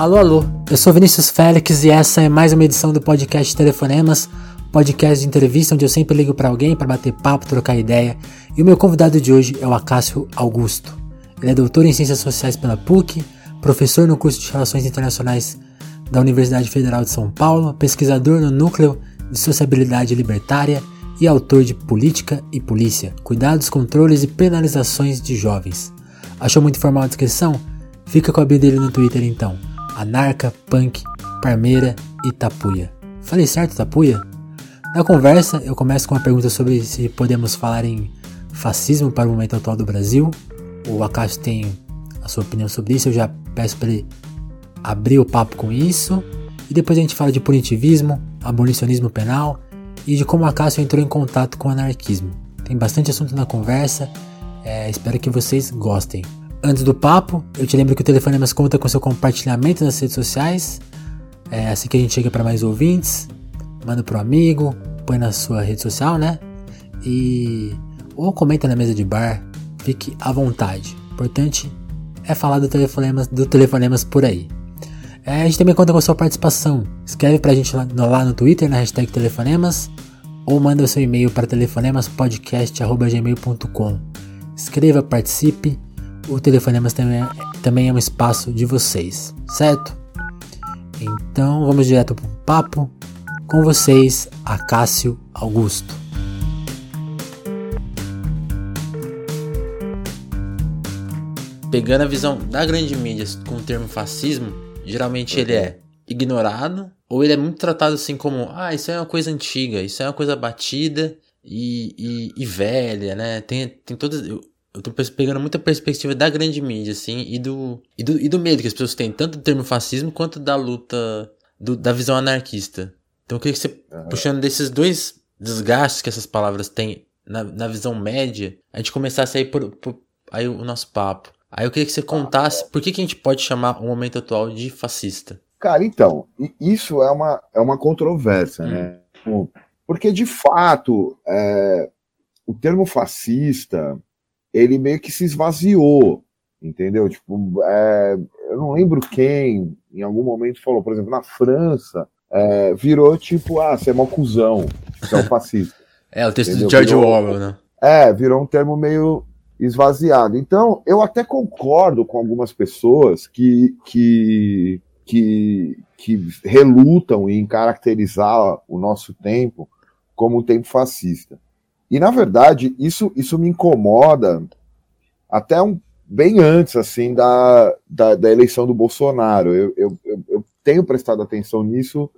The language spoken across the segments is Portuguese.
Alô, alô, eu sou Vinícius Félix e essa é mais uma edição do podcast Telefonemas, podcast de entrevista onde eu sempre ligo para alguém para bater papo, trocar ideia. E o meu convidado de hoje é o Acácio Augusto. Ele é doutor em Ciências Sociais pela PUC, professor no curso de Relações Internacionais da Universidade Federal de São Paulo, pesquisador no Núcleo de Sociabilidade Libertária e autor de Política e Polícia, Cuidados, Controles e Penalizações de Jovens. Achou muito formal a descrição? Fica com a bio dele no Twitter então. Anarca, Punk, Parmeira e Tapuia. Falei certo, Tapuia? Na conversa, eu começo com uma pergunta sobre se podemos falar em fascismo para o momento atual do Brasil. O Akash tem a sua opinião sobre isso, eu já peço para ele abrir o papo com isso. E depois a gente fala de punitivismo, abolicionismo penal e de como a Cássio entrou em contato com o anarquismo. Tem bastante assunto na conversa, é, espero que vocês gostem. Antes do papo, eu te lembro que o Telefonemas conta com seu compartilhamento nas redes sociais. É assim que a gente chega para mais ouvintes. Manda pro amigo, põe na sua rede social, né? E ou comenta na mesa de bar, fique à vontade. Importante é falar do Telefonemas, do Telefonemas por aí. É, a gente também conta com a sua participação. Escreve pra gente lá, lá no Twitter, na hashtag Telefonemas, ou manda o seu e-mail para telefonemaspodcast.gmail.com. Escreva, participe. O Telefonemas também é, também é um espaço de vocês, certo? Então vamos direto pro papo. Com vocês, Acácio Augusto. Pegando a visão da grande mídia com o termo fascismo, geralmente ele é ignorado ou ele é muito tratado assim como ah isso é uma coisa antiga isso é uma coisa batida e, e, e velha né tem, tem todas eu, tô pegando muita perspectiva da grande mídia assim e do, e do e do medo que as pessoas têm tanto do termo fascismo quanto da luta do, da visão anarquista então eu queria que você uhum. puxando desses dois desgastes que essas palavras têm na, na visão média a gente começasse aí por, por aí o nosso papo Aí eu queria que você contasse por que, que a gente pode chamar o momento atual de fascista. Cara, então, isso é uma, é uma controvérsia, hum. né? Porque, de fato, é, o termo fascista, ele meio que se esvaziou, entendeu? Tipo, é, eu não lembro quem, em algum momento, falou, por exemplo, na França, é, virou tipo, ah, você é mó cuzão, você é um fascista. é, o texto entendeu? do George virou, Orwell, né? É, virou um termo meio esvaziado. Então, eu até concordo com algumas pessoas que, que, que, que relutam em caracterizar o nosso tempo como um tempo fascista. E, na verdade, isso, isso me incomoda até um, bem antes assim da, da, da eleição do Bolsonaro. Eu, eu, eu tenho prestado atenção nisso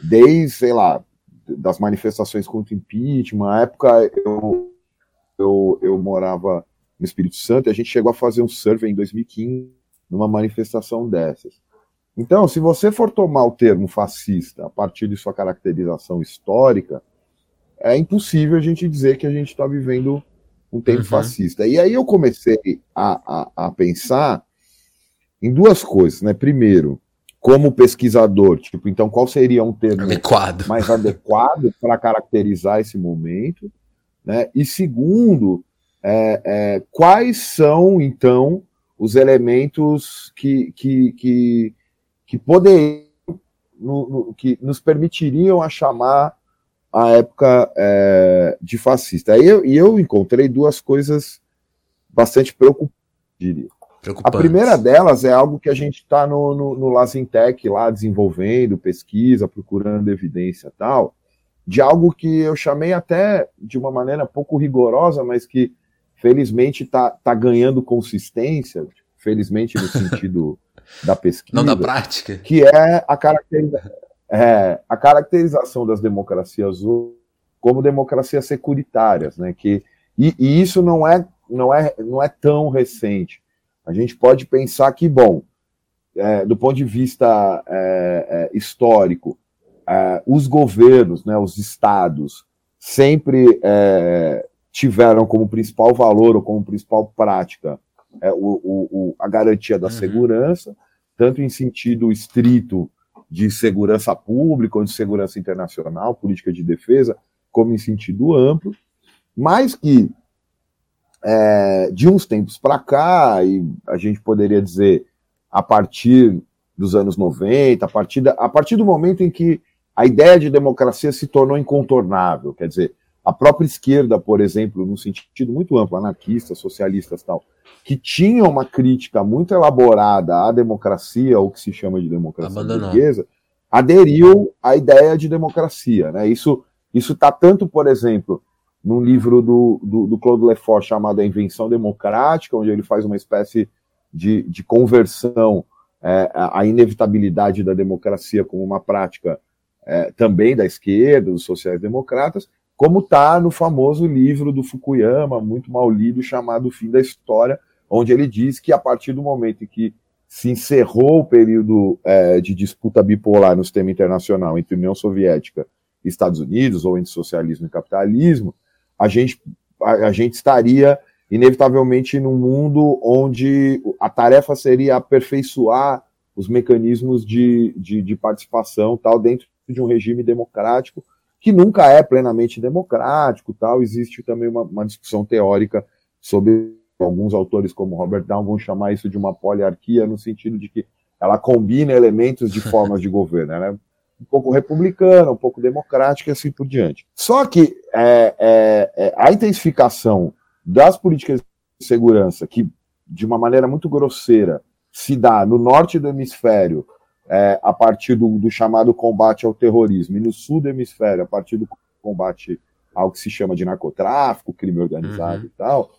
desde, sei lá, das manifestações contra o impeachment. Na época, eu, eu, eu morava no Espírito Santo, e a gente chegou a fazer um survey em 2015, numa manifestação dessas. Então, se você for tomar o termo fascista a partir de sua caracterização histórica, é impossível a gente dizer que a gente está vivendo um tempo uhum. fascista. E aí eu comecei a, a, a, pensar em duas coisas, né? Primeiro, como pesquisador, tipo, então qual seria um termo adequado. mais adequado para caracterizar esse momento, né? E segundo, é, é, quais são, então, os elementos que, que, que, que poderiam, no, no, que nos permitiriam a chamar a época é, de fascista. E eu, e eu encontrei duas coisas bastante preocupantes, diria. A primeira delas é algo que a gente está no, no, no Lazintec lá desenvolvendo, pesquisa, procurando evidência tal, de algo que eu chamei até de uma maneira pouco rigorosa, mas que felizmente está tá ganhando consistência, felizmente no sentido da pesquisa. Não da prática. Que é a, caracteriza é, a caracterização das democracias como democracias securitárias, né? Que, e, e, isso não é, não, é, não é tão recente. A gente pode pensar que, bom, é, do ponto de vista é, é histórico, é, os governos, né, os estados, sempre é, tiveram como principal valor ou como principal prática o, o, a garantia da uhum. segurança, tanto em sentido estrito de segurança pública ou de segurança internacional, política de defesa, como em sentido amplo, mas que é, de uns tempos para cá, e a gente poderia dizer a partir dos anos 90, a partir, da, a partir do momento em que a ideia de democracia se tornou incontornável, quer dizer, a própria esquerda, por exemplo, num sentido muito amplo, anarquistas, socialistas tal, que tinha uma crítica muito elaborada à democracia, ou que se chama de democracia Abandonou. burguesa, aderiu à ideia de democracia. Né? Isso está tanto, por exemplo, num livro do, do, do Claude Lefort chamado A Invenção Democrática, onde ele faz uma espécie de, de conversão é, à inevitabilidade da democracia como uma prática é, também da esquerda, dos sociais-democratas, como está no famoso livro do Fukuyama, muito mal lido, chamado O Fim da História, onde ele diz que a partir do momento em que se encerrou o período é, de disputa bipolar no sistema internacional entre União Soviética e Estados Unidos, ou entre socialismo e capitalismo, a gente, a, a gente estaria inevitavelmente num mundo onde a tarefa seria aperfeiçoar os mecanismos de, de, de participação tal dentro de um regime democrático que nunca é plenamente democrático, tal. Existe também uma, uma discussão teórica sobre alguns autores como Robert Down vão chamar isso de uma poliarquia no sentido de que ela combina elementos de formas de governo, ela é um pouco republicana, um pouco democrática e assim por diante. Só que é, é, é, a intensificação das políticas de segurança, que de uma maneira muito grosseira se dá no norte do hemisfério é, a partir do, do, chamado combate ao terrorismo, e no sul do hemisfério, a partir do combate ao que se chama de narcotráfico, crime organizado uhum. e tal,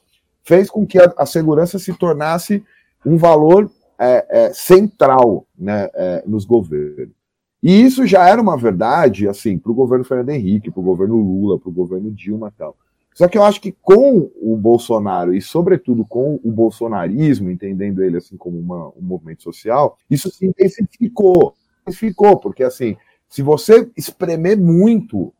fez com que a, a, segurança se tornasse um valor é, é, central né, é, nos governos. E isso já era uma verdade, assim, para o governo Fernando Henrique, para o governo Lula, para o governo Dilma e tal. Só que eu acho que com o Bolsonaro e, sobretudo, com o bolsonarismo, entendendo ele assim como uma, um movimento social, isso se intensificou. Intensificou, porque assim, se você espremer muito o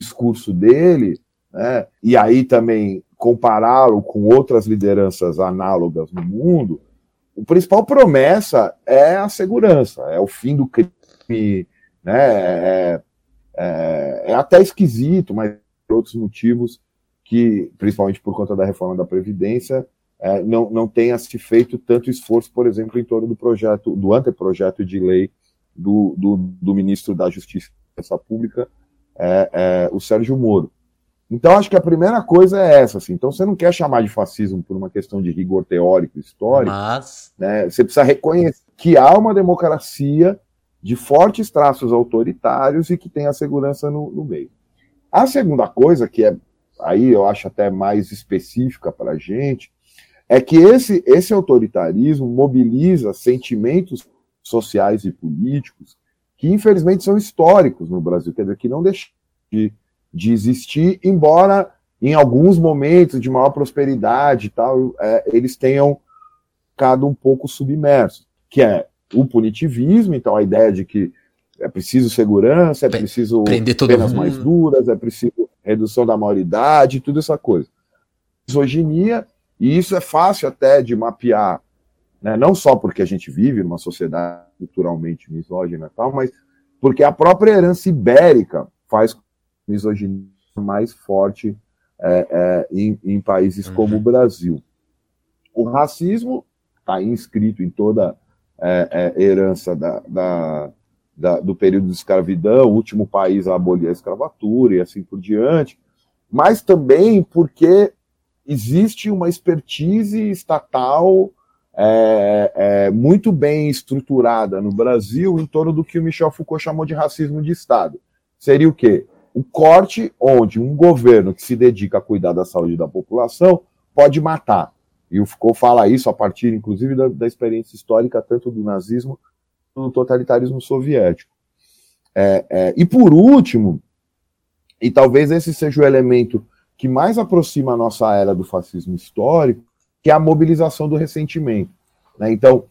discurso dele, né, e aí também compará-lo com outras lideranças análogas no mundo, a principal promessa é a segurança, é o fim do crime, né, é, é, é até esquisito, mas por outros motivos que, principalmente por conta da reforma da Previdência, é, não, não tenha se feito tanto esforço, por exemplo, em torno do projeto, do anteprojeto de lei do, do, do ministro da Justiça Pública, é, é, o Sérgio Moro. Então, acho que a primeira coisa é essa. Assim. Então, você não quer chamar de fascismo por uma questão de rigor teórico, histórico. Mas... Né? Você precisa reconhecer que há uma democracia de fortes traços autoritários e que tem a segurança no, no meio. A segunda coisa, que é aí eu acho até mais específica para a gente, é que esse, esse autoritarismo mobiliza sentimentos sociais e políticos que, infelizmente, são históricos no Brasil, quer dizer, que não deixam de, de existir, embora em alguns momentos de maior prosperidade e tal, é, eles tenham ficado um pouco submersos, que é o punitivismo, então a ideia de que é preciso segurança, é preciso penas mais duras, é preciso redução da maioridade, tudo essa coisa. Misoginia, e isso é fácil até de mapear, né? não só porque a gente vive numa sociedade culturalmente misógina e tal, mas porque a própria herança ibérica faz misoginia mais forte é, é, em, em, países uhum. como o Brasil. O racismo está inscrito em toda é, é, herança da, da, da, do período de escravidão, o último país a abolir a escravatura e assim por diante, mas também porque existe uma expertise estatal é, é, muito bem estruturada no Brasil em torno do que o Michel Foucault chamou de racismo de Estado. Seria o quê? O corte onde um governo que se dedica a cuidar da saúde da população pode matar. E o Foucault fala isso a partir, inclusive, da, da experiência histórica tanto do nazismo no totalitarismo soviético. É, é, e por último, e talvez esse seja o elemento que mais aproxima a nossa era do fascismo histórico, que é a mobilização do ressentimento. Né? Então,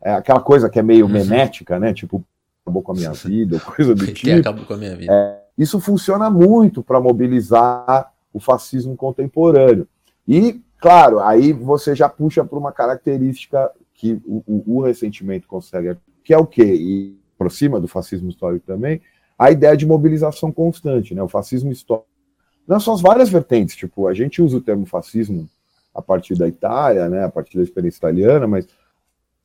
é aquela coisa que é meio uhum. memética, né? Tipo, acabou com a minha vida, coisa do tipo. Que acabou com a minha vida. É, isso funciona muito para mobilizar o fascismo contemporâneo. E, claro, aí você já puxa para uma característica que o, o, o ressentimento consegue que é o quê? E aproxima do fascismo histórico também, a ideia de mobilização constante, né? O fascismo histórico. Nas suas várias vertentes, tipo, a gente usa o termo fascismo a partir da Itália, né, a partir da experiência italiana, mas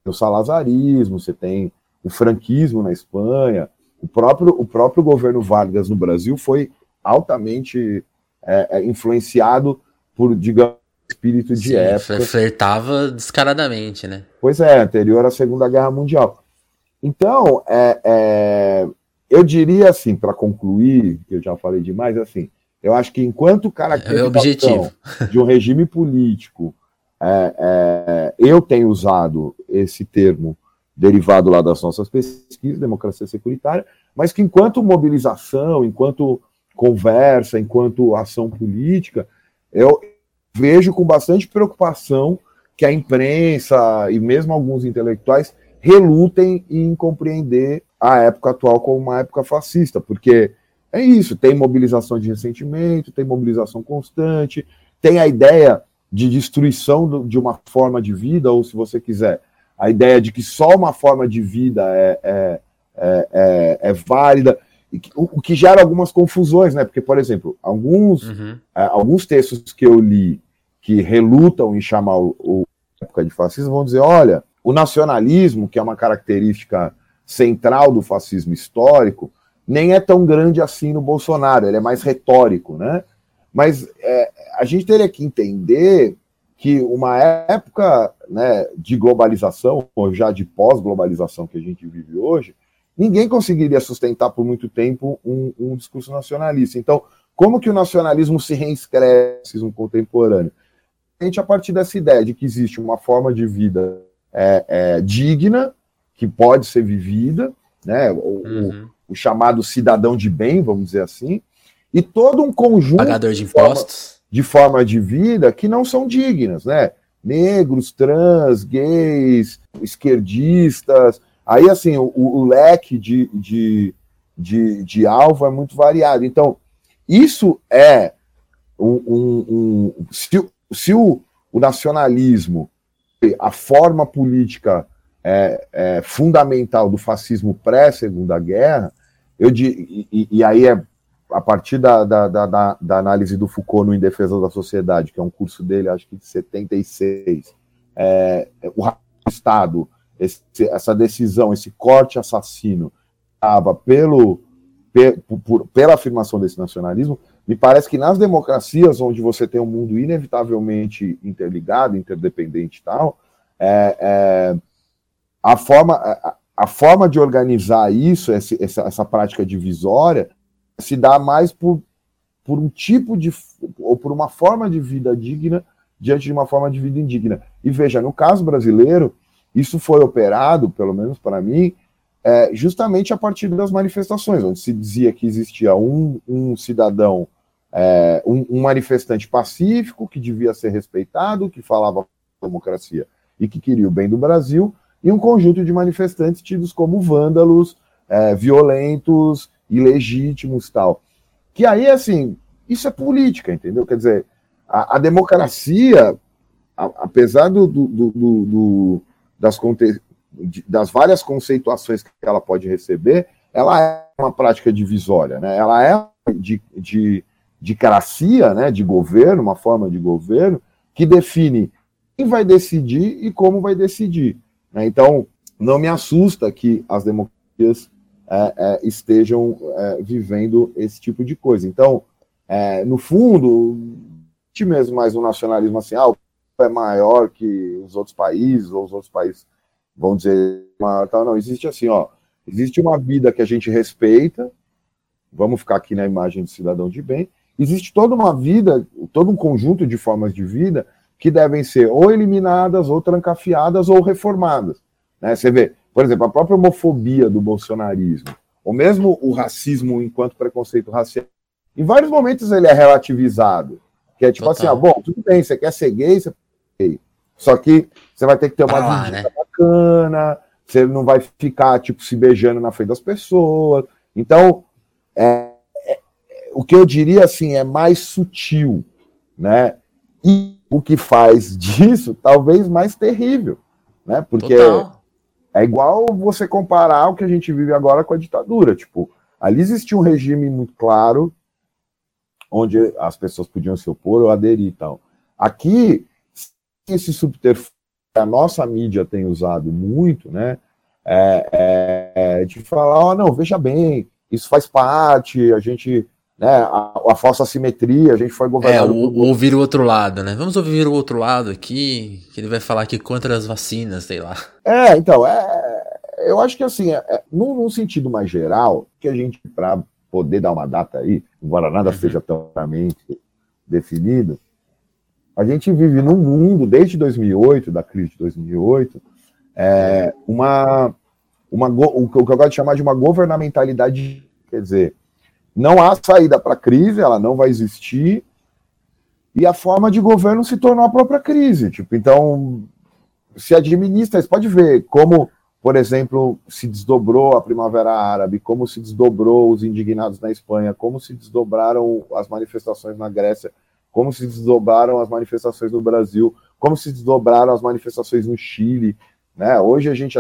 o salazarismo, você tem o franquismo na Espanha, o próprio, o próprio governo Vargas no Brasil foi altamente é, é, influenciado por, digamos, espírito de Sim, época. Flertava descaradamente, né? Pois é, anterior à Segunda Guerra Mundial. Então, é, é eu diria assim, para concluir, que eu já falei demais, assim, eu acho que enquanto caracterização é de um regime político, é, é, eu tenho usado esse termo derivado lá das nossas pesquisas, democracia securitária, mas que enquanto mobilização, enquanto conversa, enquanto ação política, eu vejo com bastante preocupação que a imprensa e mesmo alguns intelectuais relutem em compreender a época atual como uma época fascista, porque é isso, tem mobilização de ressentimento, tem mobilização constante, tem a ideia de destruição de uma forma de vida, ou se você quiser, a ideia de que só uma forma de vida é, é, é, é, é válida, o, que gera algumas confusões, né? Porque, por exemplo, alguns, uhum. É, alguns textos que eu li que relutam em chamar o, o época de fascismo vão dizer: olha, o nacionalismo, que é uma característica central do fascismo histórico, nem é tão grande assim no Bolsonaro, ele é mais retórico, né? Mas é, a gente teria que entender que uma época né, de globalização, ou já de pós-globalização que a gente vive hoje, ninguém conseguiria sustentar por muito tempo um, um, discurso nacionalista. Então, como que o nacionalismo se reinscreve no contemporâneo? A gente, a partir dessa ideia de que existe uma forma de vida é, é, digna, que pode ser vivida, né, o, uhum. o, o, chamado cidadão de bem, vamos dizer assim, e todo um conjunto Pagador de impostos. de forma de vida que não são dignas, né? Negros, trans, gays, esquerdistas, Aí, assim, o, o leque de, de, de, de, alvo é muito variado. Então, isso é um. um, um se, se o, o, nacionalismo, a forma política é, é fundamental do fascismo pré-segunda guerra, eu e, e, aí é a partir da, da, da, da, análise do Foucault no Em Defesa da Sociedade, que é um curso dele, acho que de 76, é, o Estado esse, essa decisão, esse corte assassino, estava pelo, por, pela afirmação desse nacionalismo, me parece que nas democracias, onde você tem um mundo inevitavelmente interligado, interdependente e tal, é, é, a, forma, a, a, forma de organizar isso, essa, essa, prática divisória, se dá mais por, por um tipo de. ou por uma forma de vida digna diante de uma forma de vida indigna. E veja, no caso brasileiro, isso foi operado, pelo menos para mim, é, justamente a partir das manifestações, onde se dizia que existia um, um cidadão, é, um, um, manifestante pacífico, que devia ser respeitado, que falava democracia e que queria o bem do Brasil, e um conjunto de manifestantes tidos como vândalos, é, violentos, ilegítimos tal. Que aí, assim, isso é política, entendeu? Quer dizer, a, a democracia, a, apesar do, do, do, do das, das várias conceituações que ela pode receber, ela é uma prática divisória, né? ela é de, de, de cracia, né? de governo, uma forma de governo, que define quem vai decidir e como vai decidir. Né? Então, não me assusta que as democracias é, é, estejam é, vivendo esse tipo de coisa. Então, é, no fundo, mesmo mais um nacionalismo assim, ah, é maior que os outros países, ou os outros países vão dizer tal. não, existe assim, ó, existe uma vida que a gente respeita, vamos ficar aqui na imagem de cidadão de bem, existe toda uma vida, todo um conjunto de formas de vida que devem ser ou eliminadas, ou trancafiadas, ou reformadas. Né? Você vê, por exemplo, a própria homofobia do bolsonarismo, ou mesmo o racismo enquanto preconceito racial, em vários momentos ele é relativizado. Que é tipo Total. assim, ah, bom, tudo bem, você quer ser gay, você gay. Só que você vai ter que ter uma ah, vida né? Bacana, você não vai ficar, tipo, se beijando na frente das pessoas. Então, é, é, o que eu diria, assim, é mais sutil, né? E o que faz disso, talvez, mais terrível, né? Porque Total. é igual você comparar o que a gente vive agora com a ditadura. Tipo, ali existia um regime muito claro, onde as pessoas podiam se opor ou aderir e tal. Aqui, esse subterfúgio a nossa mídia tem usado muito, né? é, é, de falar, ó, oh, não, veja bem, isso faz parte, a gente, né, a, a falsa simetria, a gente foi governado. É, o, ouvir o outro lado, né? Vamos ouvir o outro lado aqui, que ele vai falar aqui contra as vacinas, sei lá. É, então, é, eu acho que assim, é, é num, num, sentido mais geral, que a gente, para poder dar uma data aí, embora nada uhum. seja tão claramente definido, a gente vive num mundo, desde 2008, da crise de 2008, é, uma, uma, o que eu gosto de chamar de uma governamentalidade, quer dizer, não há saída para a crise, ela não vai existir, e a forma de governo se tornou a própria crise. Tipo, então, se administra, você pode ver como, por exemplo, se desdobrou a Primavera Árabe, como se desdobrou os indignados na Espanha, como se desdobraram as manifestações na Grécia, como se desdobraram as manifestações no Brasil, como se desdobraram as manifestações no Chile. Né? Hoje a gente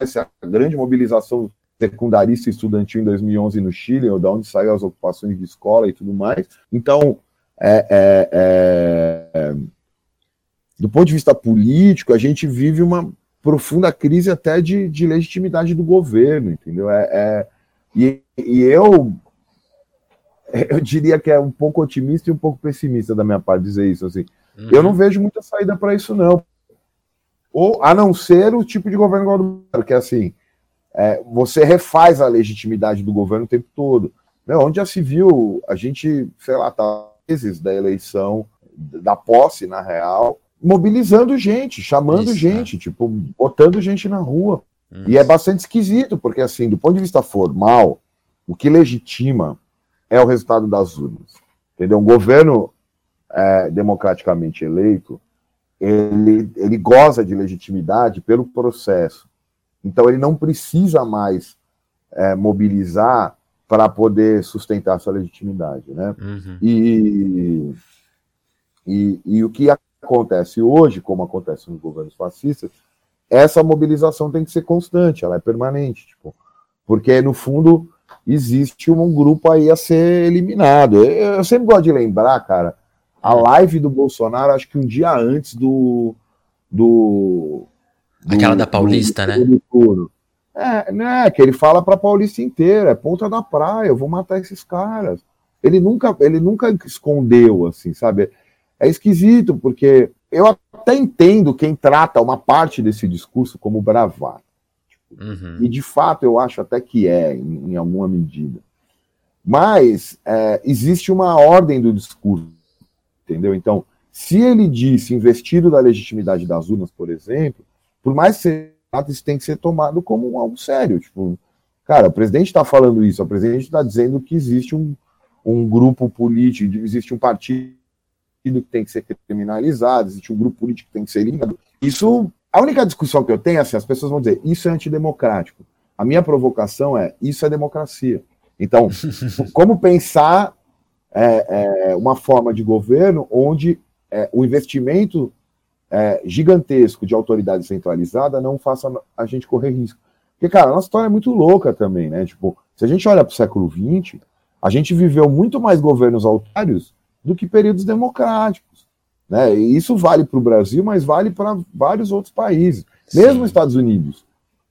essa grande mobilização secundarista estudantil em 2011 no Chile, da onde saíram as ocupações de escola e tudo mais. Então, é, é, é, do ponto de vista político, a gente vive uma profunda crise até de, de legitimidade do governo, entendeu? É, é e, e eu eu diria que é um pouco otimista e um pouco pessimista da minha parte dizer isso. Assim. Uhum. Eu não vejo muita saída para isso, não. Ou a não ser o tipo de governo igual do Bolsonaro, que é assim: é, você refaz a legitimidade do governo o tempo todo. Onde já se viu, a gente, sei lá, tá meses da eleição, da posse, na real, mobilizando gente, chamando isso, gente, é. tipo, botando gente na rua. Isso. E é bastante esquisito, porque assim, do ponto de vista formal, o que legitima é o resultado das urnas. Entendeu? Um governo é, democraticamente eleito, ele, ele goza de legitimidade pelo processo. Então, ele não precisa mais é, mobilizar para poder sustentar sua legitimidade. Né? Uhum. E, e, e o que acontece hoje, como acontece nos governos fascistas, essa mobilização tem que ser constante, ela é permanente. Tipo, porque, no fundo, existe um grupo aí a ser eliminado. Eu, eu sempre gosto de lembrar, cara, a live do Bolsonaro, acho que um dia antes do. do, do Aquela da Paulista, do, né? Do é, né? Que ele fala pra Paulista inteira, é ponta da praia, eu vou matar esses caras. Ele nunca, ele nunca escondeu, assim, sabe? É esquisito, porque eu até entendo quem trata uma parte desse discurso como bravata. Uhum. E de fato eu acho até que é, em, em alguma medida. Mas é, existe uma ordem do discurso, entendeu? Então, se ele disse investido da legitimidade das urnas, por exemplo, por mais que isso tem que ser tomado como algo sério. Tipo, cara, o presidente está falando isso, o presidente está dizendo que existe um, um grupo político, existe um partido que tem que ser criminalizado, existe um grupo político que tem que ser eliminado. Isso a única discussão que eu tenho é assim: as pessoas vão dizer, isso é antidemocrático. A minha provocação é, isso é democracia. Então, como pensar é, é, uma forma de governo onde é, o investimento é, gigantesco de autoridade centralizada não faça a gente correr risco? Porque, cara, a nossa história é muito louca também, né? Tipo, se a gente olha para o século XX, a gente viveu muito mais governos autoritários do que períodos democráticos. Né? E isso vale para o Brasil, mas vale para vários outros países, Sim. mesmo os Estados Unidos,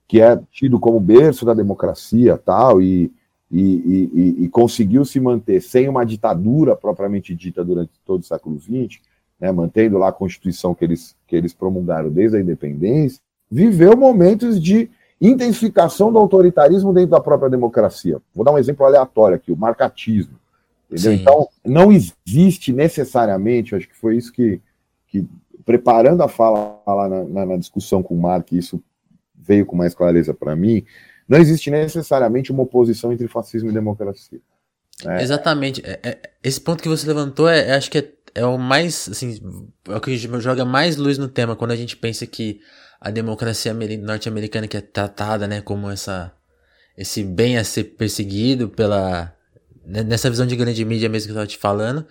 que é tido como berço da democracia tal, e, e, e, e conseguiu se manter sem uma ditadura propriamente dita durante todo o século XX, né, mantendo lá a Constituição que eles, que eles promulgaram desde a independência, viveu momentos de intensificação do autoritarismo dentro da própria democracia. Vou dar um exemplo aleatório aqui, o marcatismo. Entendeu? Então, não existe necessariamente, acho que foi isso que, que preparando a fala lá na, na, na discussão com o Mark, isso veio com mais clareza para mim, não existe necessariamente uma oposição entre fascismo e democracia. Né? Exatamente. É, é, esse ponto que você levantou, é, é, acho que é, é o mais, assim, é o que joga mais luz no tema, quando a gente pensa que a democracia norte-americana que é tratada, né, como essa, esse bem a ser perseguido pela nessa visão de grande mídia mesmo que eu estava te falando,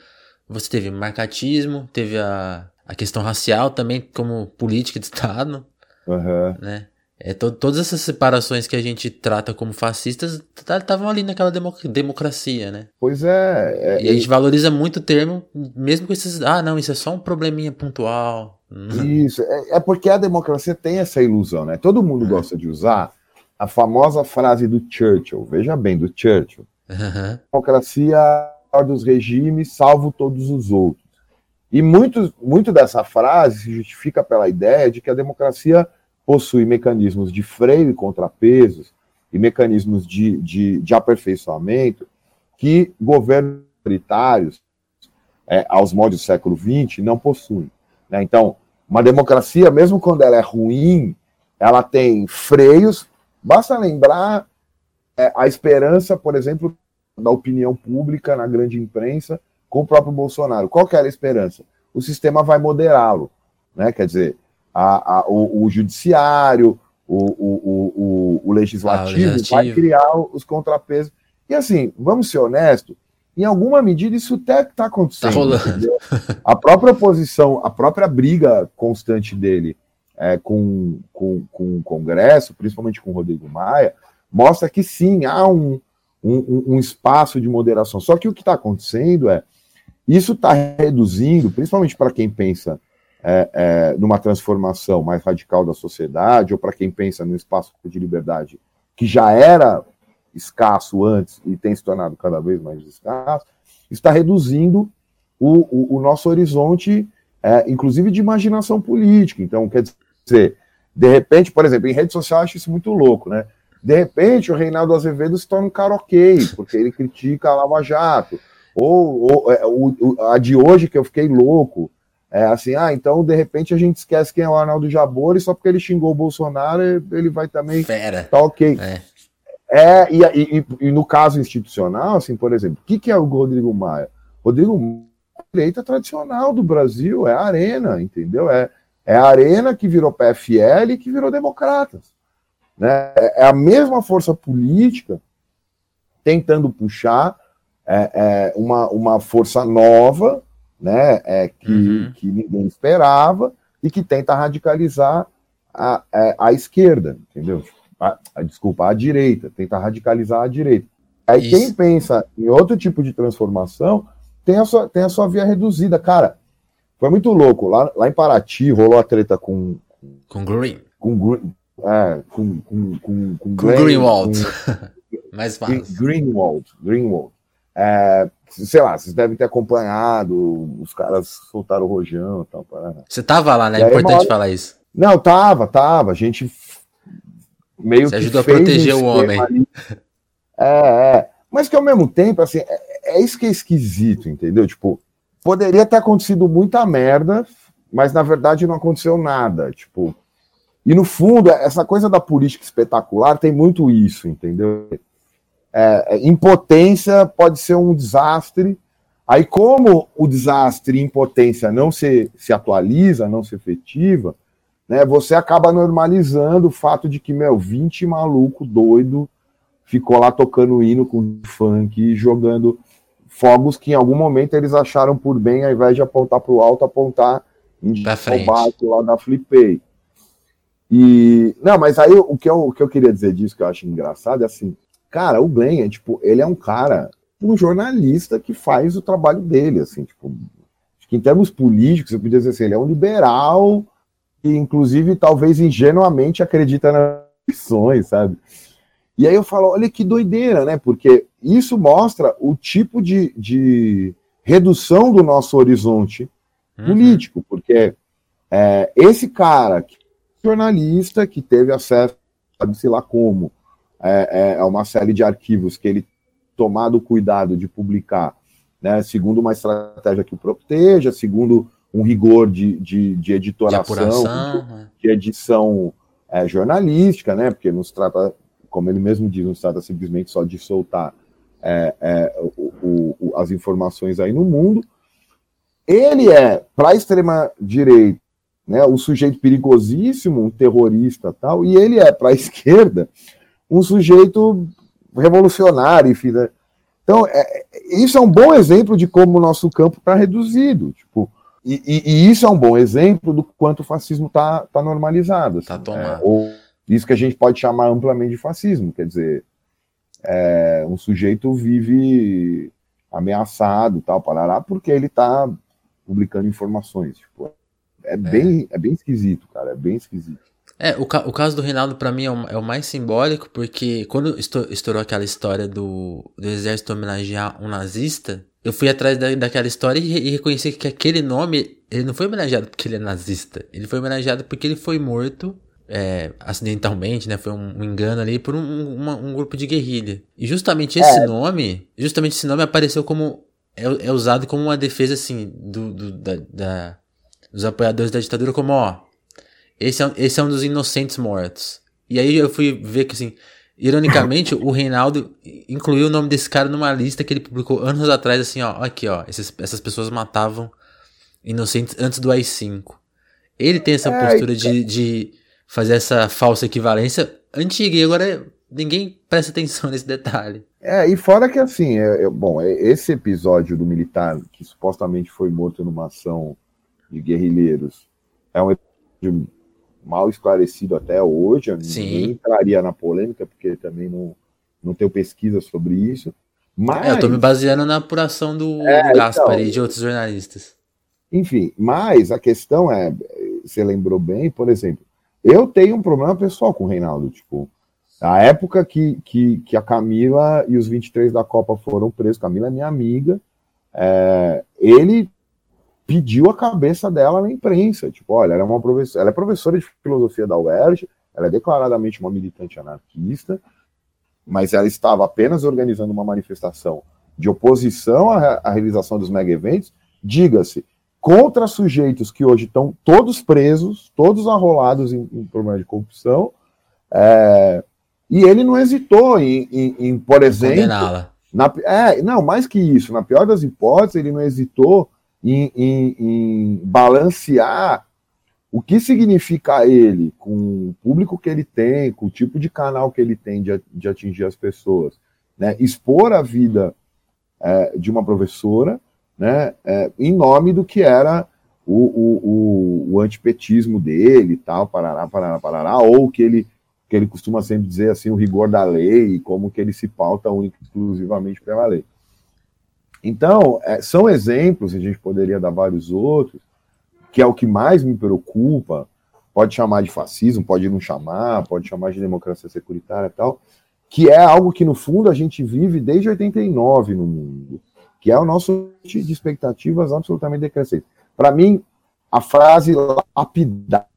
você teve marcatismo, teve a, a questão racial também como política de Estado, uhum. né? É, to, todas essas separações que a gente trata como fascistas estavam ali naquela democ democracia, né? Pois é, é. E a gente valoriza muito o termo, mesmo com esses. Ah, não, isso é só um probleminha pontual. Isso, é, é porque a democracia tem essa ilusão, né? Todo mundo é. gosta de usar a famosa frase do Churchill, veja bem, do Churchill. Uhum. Democracia dos regimes, salvo todos os outros. E muito, muito dessa frase se justifica pela ideia de que a democracia possui mecanismos de freio e contrapesos e mecanismos de, de, de aperfeiçoamento que governos autoritários, é, aos moldes do século XX, não possuem. Né? Então, uma democracia, mesmo quando ela é ruim, ela tem freios. Basta lembrar é, a esperança, por exemplo, da opinião pública na grande imprensa com o próprio Bolsonaro. Qual que era a esperança? O sistema vai moderá-lo. Né? Quer dizer, a, a, o, o, judiciário, o, o, o legislativo, ah, legislativo vai criar os contrapesos. E assim, vamos ser honestos, em alguma medida isso até está acontecendo. Tá rolando. A própria oposição, a própria briga constante dele é, com, com, com o Congresso, principalmente com o Rodrigo Maia, mostra que sim, há um, um, um espaço de moderação. Só que o que está acontecendo é isso está reduzindo, principalmente para quem pensa é, é, numa transformação mais radical da sociedade, ou para quem pensa no espaço de liberdade que já era escasso antes e tem se tornado cada vez mais escasso, está reduzindo o, o, o nosso horizonte, é, inclusive de imaginação política. Então, quer dizer, de repente, por exemplo, em rede social eu acho isso muito louco, né? De repente, o Reinaldo Azevedo se torna um cara ok, porque ele critica a Lava Jato. Ou, ou é, a de hoje, que eu fiquei louco, é assim, ah, então de repente a gente esquece quem é o Arnaldo Jabor e só porque ele xingou o Bolsonaro, ele vai também. Fera. Tá ok. É. É, e, e, e, no caso institucional, assim, por exemplo, o que, que é o Rodrigo Maia? Rodrigo Maia é a direita tradicional do Brasil, é a Arena, entendeu? É, é a Arena que virou PFL e que virou Democratas. Né? É, é a mesma força política tentando puxar é, é uma, uma força nova, né, é, que, uhum. que ninguém esperava e que tenta radicalizar a, a, é, a esquerda, entendeu? a, a, desculpa, a direita, tentar radicalizar a direita. Aí Isso. quem pensa em outro tipo de transformação tem a sua, tem a sua via reduzida. Cara, foi muito louco. Lá, lá em Paraty rolou a treta com. Com Green. Com É, com, com, com, com, com Greenwald. Mais fácil. Greenwald. Greenwald. É, sei lá, vocês devem ter acompanhado, os caras soltaram o rojão e tal. Você tava lá, né? É importante hora... falar isso. Não, tava, tava. A gente meio Você que ajuda a proteger um o homem. Ali. É, é. Mas que ao mesmo tempo, assim, é, é, isso que é esquisito, entendeu? Tipo, poderia ter acontecido muita merda, mas na verdade não aconteceu nada. Tipo, e no fundo, essa coisa da política espetacular tem muito isso, entendeu? É, é impotência pode ser um desastre. Aí, como o desastre e impotência não se, se atualiza, não se efetiva, né, você acaba normalizando o fato de que, meu, 20 maluco doido ficou lá tocando hino com funk e jogando fogos que em algum momento eles acharam por bem, ao invés de apontar para o alto, apontar em baixo lá da Flipei. E não, mas aí o que, eu, o que eu queria dizer disso que eu acho engraçado é assim, cara, o Glenn é tipo, ele é um cara, um jornalista que faz o trabalho dele, assim, tipo, acho que em termos políticos, eu podia dizer assim, ele é um liberal que, inclusive, talvez ingenuamente acredita nas eleições, sabe? E aí eu falo, olha que doideira, né? Porque isso mostra o tipo de, de redução do nosso horizonte uhum. político, porque é, esse cara, jornalista, que teve acesso, sabe-se lá como, é, é, uma série de arquivos que ele tomado cuidado de publicar, né, segundo uma estratégia que o proteja, segundo um rigor de, de, de editoração, de, de, né? de edição é, jornalística, né? Porque não se trata, como ele mesmo diz, não se trata simplesmente só de soltar é, é, o, o, as informações aí no mundo. Ele é, para a extrema-direita, né, um sujeito perigosíssimo, um terrorista tal, e ele é, para a esquerda, um sujeito revolucionário, enfim. Né? Então, é, isso é um bom exemplo de como o nosso campo está reduzido. Tipo, e, e, e, isso é um bom exemplo do quanto o fascismo está tá normalizado. Assim, tá tomado. É, ou isso que a gente pode chamar amplamente de fascismo. Quer dizer, é, um sujeito vive ameaçado, tal, parará, porque ele está publicando informações. Tipo, é, é, Bem, é bem esquisito, cara. É bem esquisito. É, o, ca o caso do Reinaldo para mim é o, é o, mais simbólico, porque quando estourou aquela história do, do exército homenagear um nazista, eu fui atrás da, daquela história e, e, reconheci que aquele nome, ele não foi homenageado porque ele é nazista, ele foi homenageado porque ele foi morto é, acidentalmente, né? Foi um, um engano ali por um, uma, um, grupo de guerrilha. E justamente esse é. nome, justamente esse nome apareceu como é, é usado como uma defesa assim do, do da, da, dos apoiadores da ditadura, como ó, esse é, esse é um dos inocentes mortos. E aí eu fui ver que assim, ironicamente, o Reinaldo incluiu o nome desse cara numa lista que ele publicou anos atrás, assim, ó, aqui ó, esses, essas pessoas matavam inocentes antes do AI-5. Ele tem essa é, postura de, de fazer essa falsa equivalência antiga e agora ninguém presta atenção nesse detalhe. É, e fora que assim, é, é, bom, é, esse episódio do militar que supostamente foi morto numa ação de guerrilheiros é um episódio mal esclarecido até hoje, Sim. ninguém entraria na polêmica, porque também não, não tenho pesquisa sobre isso. Mas... É, eu tô me baseando na apuração do, é, do Gaspar então, e de outros jornalistas. Enfim, mas a questão é, você lembrou bem, por exemplo, eu tenho um problema pessoal com o Reinaldo, tipo, a época que, que, que a Camila e os 23 da Copa foram presos, Camila é minha amiga, é, ele pediu a cabeça dela na imprensa, tipo, olha, ela é uma professora, ela é professora de filosofia da UERJ, ela é declaradamente uma militante anarquista, mas ela estava apenas organizando uma manifestação de oposição à, à realização dos mega eventos, diga-se, contra sujeitos que hoje estão todos presos, todos arrolados em, em problema de corrupção, é, e ele não hesitou em, em, em por exemplo. Na, é, não, mais que isso, na pior das hipóteses, ele não hesitou em, em, em balancear o que significa ele com o público que ele tem, com o tipo de canal que ele tem de, de atingir as pessoas, né? expor a vida é, de uma professora né, é, em nome do que era o, o, o, o, antipetismo dele e tal, parará, parará, parará, ou que ele, que ele costuma sempre dizer assim, o rigor da lei como que ele se pauta exclusivamente pela lei. Então, é, são exemplos, e a gente poderia dar vários outros, que é o que mais me preocupa, pode chamar de fascismo, pode não chamar, pode chamar de democracia securitária e tal, que é algo que, no fundo, a gente vive desde 89 no mundo que é o nosso de expectativas absolutamente decrescente. Para mim, a frase lapidar,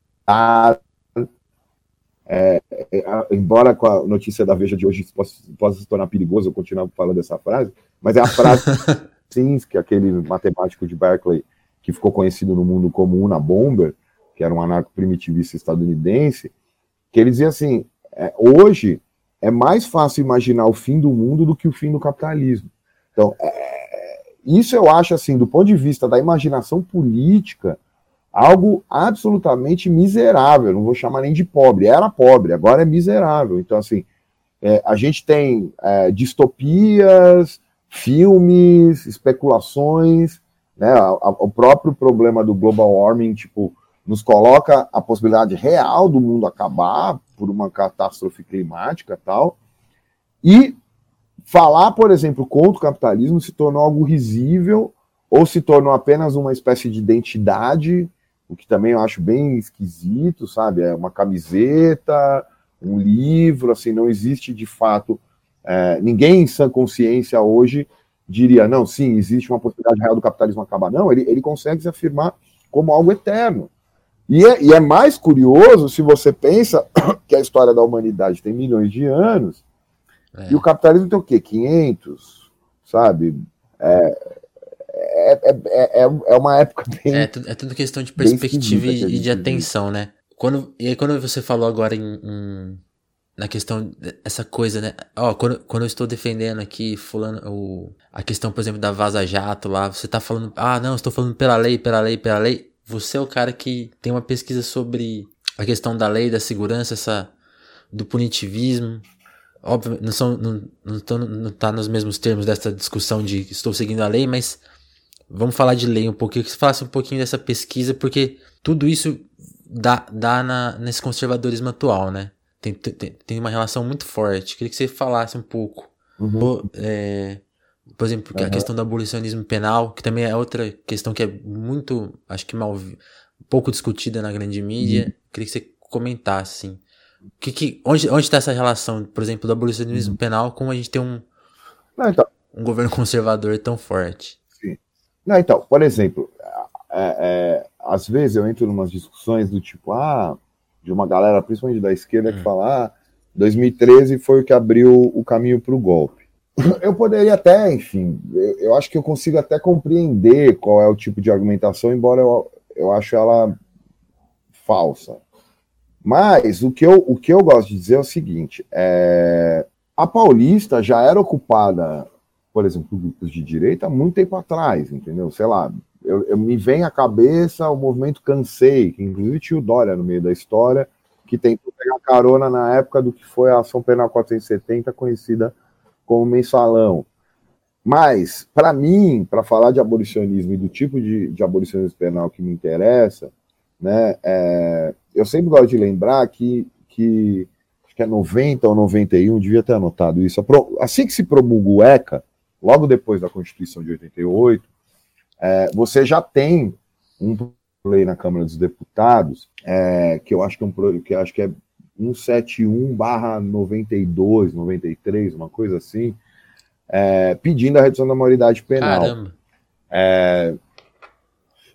é, é, embora com a notícia da Veja de hoje possa, possa se tornar perigoso eu continuar falando dessa frase, mas é a frase Sinsky, aquele matemático de Berkeley que ficou conhecido no mundo como Una Bomber, que era um anarco-primitivista estadunidense, que ele dizia assim: é, hoje é mais fácil imaginar o fim do mundo do que o fim do capitalismo. Então, é, isso eu acho, assim, do ponto de vista da imaginação política, algo absolutamente miserável. Não vou chamar nem de pobre. Era pobre, agora é miserável. Então, assim, é, a gente tem é, distopias, filmes, especulações, né? O próprio problema do global warming, tipo, nos coloca a possibilidade real do mundo acabar por uma catástrofe climática tal. E falar, por exemplo, contra o capitalismo se tornou algo risível ou se tornou apenas uma espécie de identidade, o que também eu acho bem esquisito, sabe? É uma camiseta, um livro, assim, não existe de fato. É, ninguém em sã consciência hoje diria, não, sim, existe uma possibilidade real do capitalismo acabar. Não, ele, ele consegue se afirmar como algo eterno. E é, e é mais curioso se você pensa que a história da humanidade tem milhões de anos é. E o capitalismo tem o quê? 500, sabe? É, é, é, é, é uma época bem. É, é tudo questão de perspectiva e, de atenção, né? Quando, e aí, quando você falou agora em, em na questão essa coisa, né? Ó, quando, quando eu estou defendendo aqui fulano, o, a questão, por exemplo, da Vaza Jato lá, você tá falando, ah, não, estou falando pela lei, pela lei, pela lei. Você é o cara que tem uma pesquisa sobre a questão da lei, da segurança, essa do punitivismo. Óbvio, não, são, não, não, não tá nos mesmos termos dessa discussão de estou seguindo a lei, mas vamos falar de lei um pouquinho, que você falasse um pouquinho dessa pesquisa, porque tudo isso dá, dá na, nesse conservadorismo atual, né? Tem, tem, tem uma relação muito forte. Queria que você falasse um pouco. Uhum. Por, é, por exemplo, uhum. a questão do abolicionismo penal, que também é outra questão que é muito, acho que mal, pouco discutida na grande mídia. Uhum. Queria que você comentar, assim. Que, que, onde está essa relação, por exemplo, do abolicionismo uhum. penal com a gente tem um, Não, então, um governo conservador tão forte? Sim. Não, então, por exemplo, é, é, às vezes eu entro em umas discussões do tipo, ah, de uma galera, principalmente da esquerda, hum. que fala, ah, 2013 foi o que abriu o caminho para o golpe. Eu poderia até, enfim, eu, eu, acho que eu consigo até compreender qual é o tipo de argumentação, embora eu, eu acho ela falsa. Mas o que, eu, o que eu gosto de dizer é o seguinte: é, a Paulista já era ocupada, por exemplo, por grupos de direita há muito tempo atrás, entendeu? Sei lá, eu, eu, me vem à cabeça o movimento Cansei, que inclusive tinha o Dória no meio da história, que tentou pegar carona na época do que foi a ação penal 470, conhecida como mensalão. Mas, para mim, para falar de abolicionismo e do tipo de, de abolicionismo penal que me interessa, né, é, eu sempre gosto de lembrar que, que acho que é 90 ou 91, devia ter anotado isso. Assim que se promulga o ECA, logo depois da Constituição de 88, é, você já tem um lei na Câmara dos Deputados, é, que eu acho que é um que acho que é 171 barra 92, 93, uma coisa assim, é, pedindo a redução da maioridade penal. Caramba. É,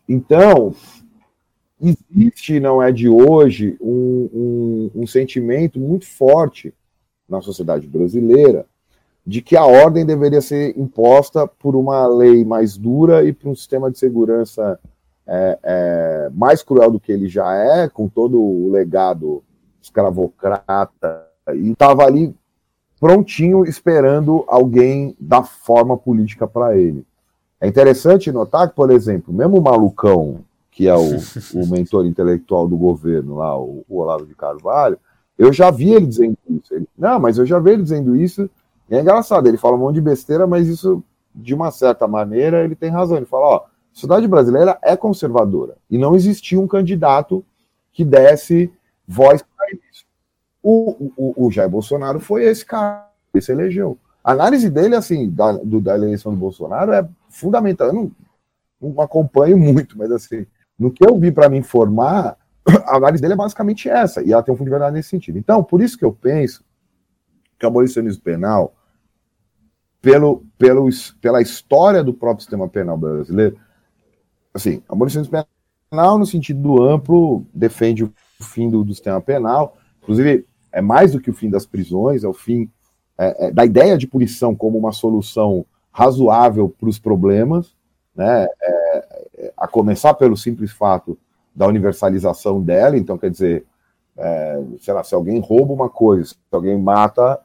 então, existe, não é de hoje, um, um, um sentimento muito forte na sociedade brasileira de que a ordem deveria ser imposta por uma lei mais dura e por um sistema de segurança é, é, mais cruel do que ele já é, com todo o legado escravocrata, e estava ali prontinho esperando alguém dar forma política para ele. É interessante notar que, por exemplo, mesmo o malucão, que é o, o mentor intelectual do governo lá, o, o Olavo de Carvalho, eu já vi ele dizendo isso. Ele, não, mas eu já vi ele dizendo isso e é engraçado, ele fala um monte de besteira, mas isso, de uma certa maneira, ele tem razão. Ele fala: ó, a brasileira é conservadora e não existia um candidato que desse voz para isso. O, o, o Jair Bolsonaro foi esse cara, esse elegeu. A análise dele, assim, da, do, da eleição do Bolsonaro é fundamental. Eu não, não acompanho muito, mas assim, no que eu vi para me informar, a análise dele é basicamente essa, e ela tem um fundo de verdade nesse sentido. Então, por isso que eu penso que o abolicionismo penal, pelo, pelo, pela história do próprio sistema penal brasileiro, assim, abolicionismo penal, no sentido amplo, defende o fim do, do sistema penal, inclusive é mais do que o fim das prisões, é o fim é, é, da ideia de punição como uma solução razoável para os problemas, né, é, é, a começar pelo simples fato da universalização dela, então quer dizer, é, sei lá, se alguém rouba uma coisa, se alguém mata,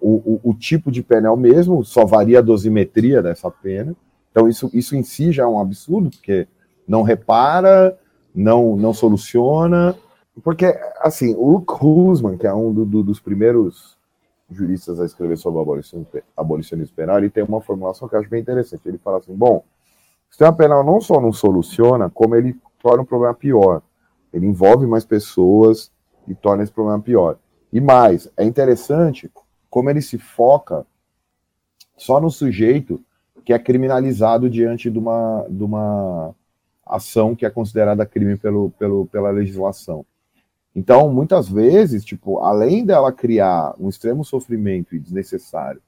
o, o, o, tipo de pena é o mesmo, só varia a dosimetria dessa pena. Então, isso, isso em si já é um absurdo, porque não repara, não, não soluciona. Porque, assim, o Luke Husman, que é um do, do, dos primeiros juristas a escrever sobre abolicionismo, abolicionismo penal, ele tem uma formulação que eu acho bem interessante. Ele fala assim: bom, o sistema penal não só não soluciona, como ele torna o problema pior. Ele envolve mais pessoas e torna esse problema pior. E mais, é interessante como ele se foca só no sujeito que é criminalizado diante de uma, de uma ação que é considerada crime pelo, pelo, pela legislação. Então, muitas vezes, tipo, além dela criar um extremo sofrimento e desnecessário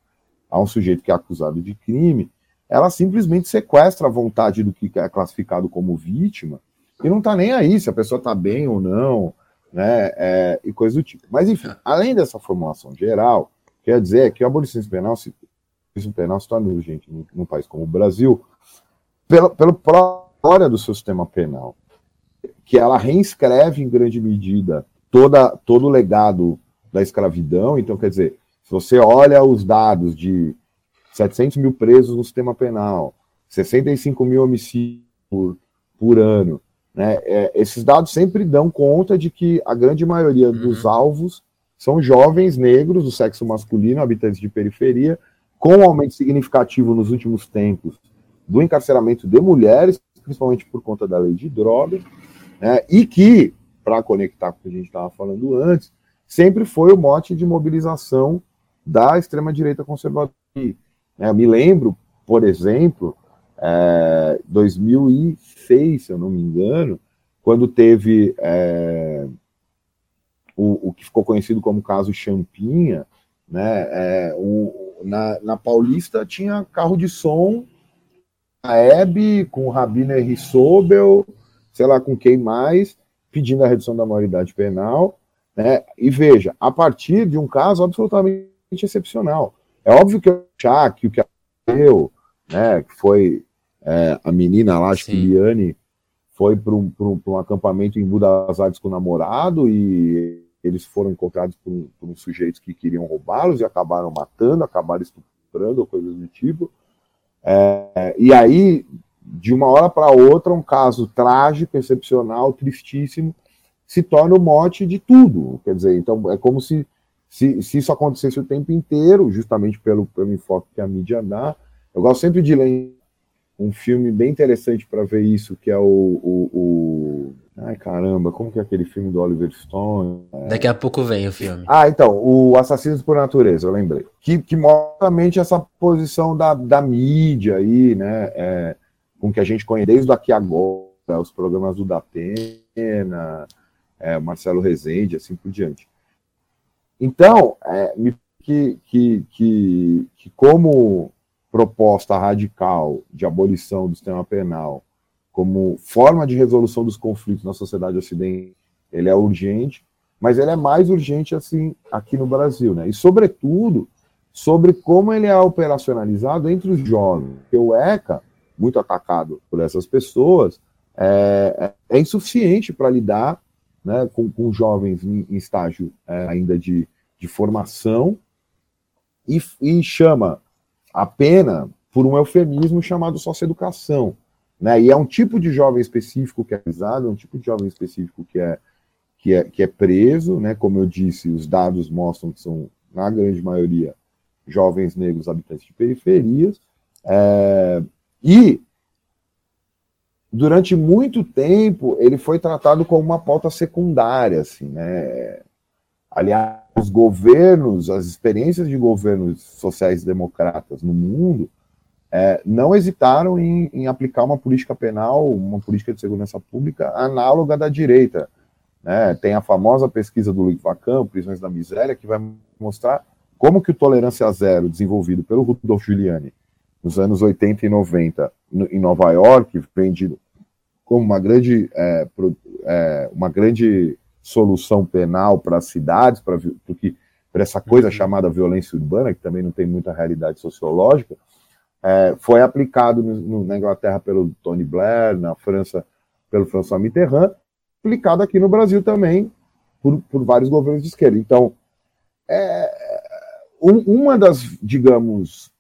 a um sujeito que é acusado de crime, ela simplesmente sequestra a vontade do que é classificado como vítima e não está nem aí se a pessoa está bem ou não, né, é, e coisa do tipo. Mas, enfim, além dessa formulação geral, Quer dizer que a abolição penal, se, abolição penal se torna urgente num, num país como o Brasil, pela, pela própria do seu sistema penal, que ela reinscreve em grande medida toda, todo o legado da escravidão. Então, quer dizer, se você olha os dados de 700 mil presos no sistema penal, 65 mil homicídios por, por ano, né, é, esses dados sempre dão conta de que a grande maioria uhum. dos alvos são jovens negros do sexo masculino, habitantes de periferia, com um aumento significativo nos últimos tempos do encarceramento de mulheres, principalmente por conta da lei de drogas, né, e que, para conectar com o que a gente estava falando antes, sempre foi o mote de mobilização da extrema-direita conservadora. É, eu me lembro, por exemplo, é, 2006, se eu não me engano, quando teve é, o, o que ficou conhecido como caso Champinha, né? É, o, na, na Paulista tinha carro de som, a Hebe com o Rabino Henri Sobel, sei lá com quem mais, pedindo a redução da maioridade penal. Né? E veja, a partir de um caso absolutamente excepcional. É óbvio que o que o que aconteceu, né, que foi é, a menina lá, acho que Liane, foi para um, um, um, acampamento em Budas Artes com o namorado e eles foram encontrados por, um, por uns sujeitos que queriam roubá-los e acabaram matando, acabaram estuprando, coisas do tipo. É, e aí, de uma hora para outra, um caso trágico, excepcional, tristíssimo, se torna o mote de tudo. Quer dizer, então é como se, se, se isso acontecesse o tempo inteiro, justamente pelo, pelo enfoque que a mídia dá. Eu gosto sempre de ler um filme bem interessante para ver isso, que é o, o, o, Ai, caramba, como que é aquele filme do Oliver Stone? É... Daqui a pouco vem o filme. Ah, então, o Assassinos por Natureza, eu lembrei. Que, que mostra realmente essa posição da, da mídia aí, né? É, com que a gente conhece desde aqui agora, os programas do Datena, é, Marcelo Rezende, assim por diante. Então, é, que, que, que, que como proposta radical de abolição do sistema penal como forma de resolução dos conflitos na sociedade ocidental, ele é urgente, mas ele é mais urgente assim aqui no Brasil, né? E sobretudo sobre como ele é operacionalizado entre os jovens. Porque o ECA, muito atacado por essas pessoas, é, é, insuficiente para lidar né, com, com jovens em, em estágio é, ainda de, de formação e, e chama a pena por um eufemismo chamado socioeducação. Né? E é um tipo de jovem específico que é avisado, é um tipo de jovem específico que é, que é, que é preso, né? como eu disse, os dados mostram que são, na grande maioria, jovens negros habitantes de periferias, é, e durante muito tempo ele foi tratado como uma pauta secundária, assim, né? Aliás, os governos, as experiências de governos sociais democratas no mundo é, não hesitaram em, em, aplicar uma política penal, uma política de segurança pública análoga da direita. Né? Tem a famosa pesquisa do Luiz Vacan, Prisões da Miséria, que vai mostrar como que o Tolerância Zero, desenvolvido pelo Rudolf Giuliani nos anos 80 e 90 no, em Nova York, vendido como uma grande, é, pro, é, uma grande solução penal para as cidades, para essa coisa uhum. chamada violência urbana, que também não tem muita realidade sociológica, é, foi aplicado no, no, na Inglaterra pelo Tony Blair, na França pelo François Mitterrand, aplicado aqui no Brasil também por, por vários governos de esquerda. Então, é, um, uma das, digamos,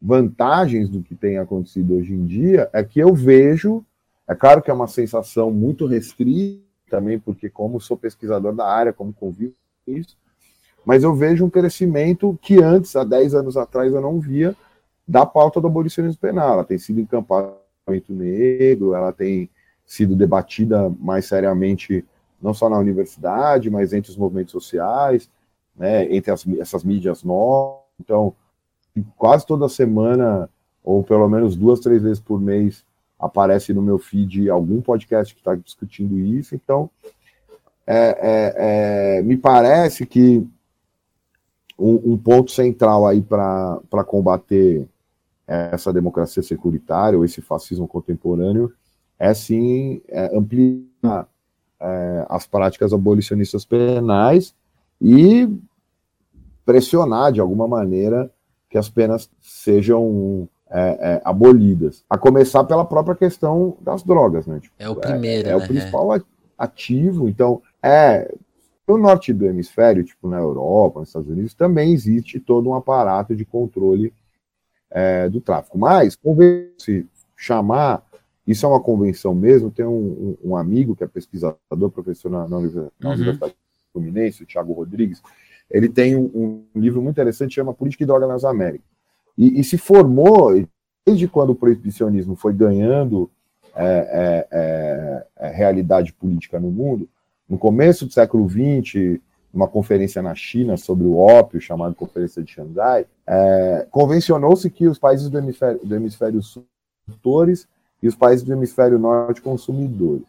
vantagens do que tem acontecido hoje em dia é que eu vejo, é claro que é uma sensação muito restrita também, porque como sou pesquisador da área, como convivo com isso, mas eu vejo um crescimento que antes, há 10 anos atrás, eu não via, da pauta do abolicionismo penal. Ela tem sido encampamento negro, ela tem sido debatida mais seriamente, não só na universidade, mas entre os movimentos sociais, né, entre as, essas mídias novas. Então, quase toda semana, ou pelo menos duas, três vezes por mês, aparece no meu feed algum podcast que está discutindo isso. Então, é, é, é, me parece que um, um ponto central aí para combater essa democracia securitária ou esse fascismo contemporâneo é sim é, ampliar é, as práticas abolicionistas penais e pressionar de alguma maneira que as penas sejam é, é, abolidas. A começar pela própria questão das drogas, né? Tipo, é o primeiro, é, é né? o principal ativo. Então, é no norte do hemisfério, tipo na Europa, nos Estados Unidos, também existe todo um aparato de controle é, do tráfico. Mas, se chamar, isso é uma convenção mesmo, tem um, um, um amigo que é pesquisador, professor na, na Universidade, uhum. Universidade Fluminense, o Thiago Rodrigues, ele tem um, um, livro muito interessante, chama Política e Droga nas Américas. E, e, se formou, desde quando o proibicionismo foi ganhando é, é, é, é realidade política no mundo, no começo do século XX, uma conferência na China sobre o ópio, chamada Conferência de Xangai, é, convencionou-se que os países do hemisfério, do hemisfério sul produtores e os países do hemisfério norte consumidores.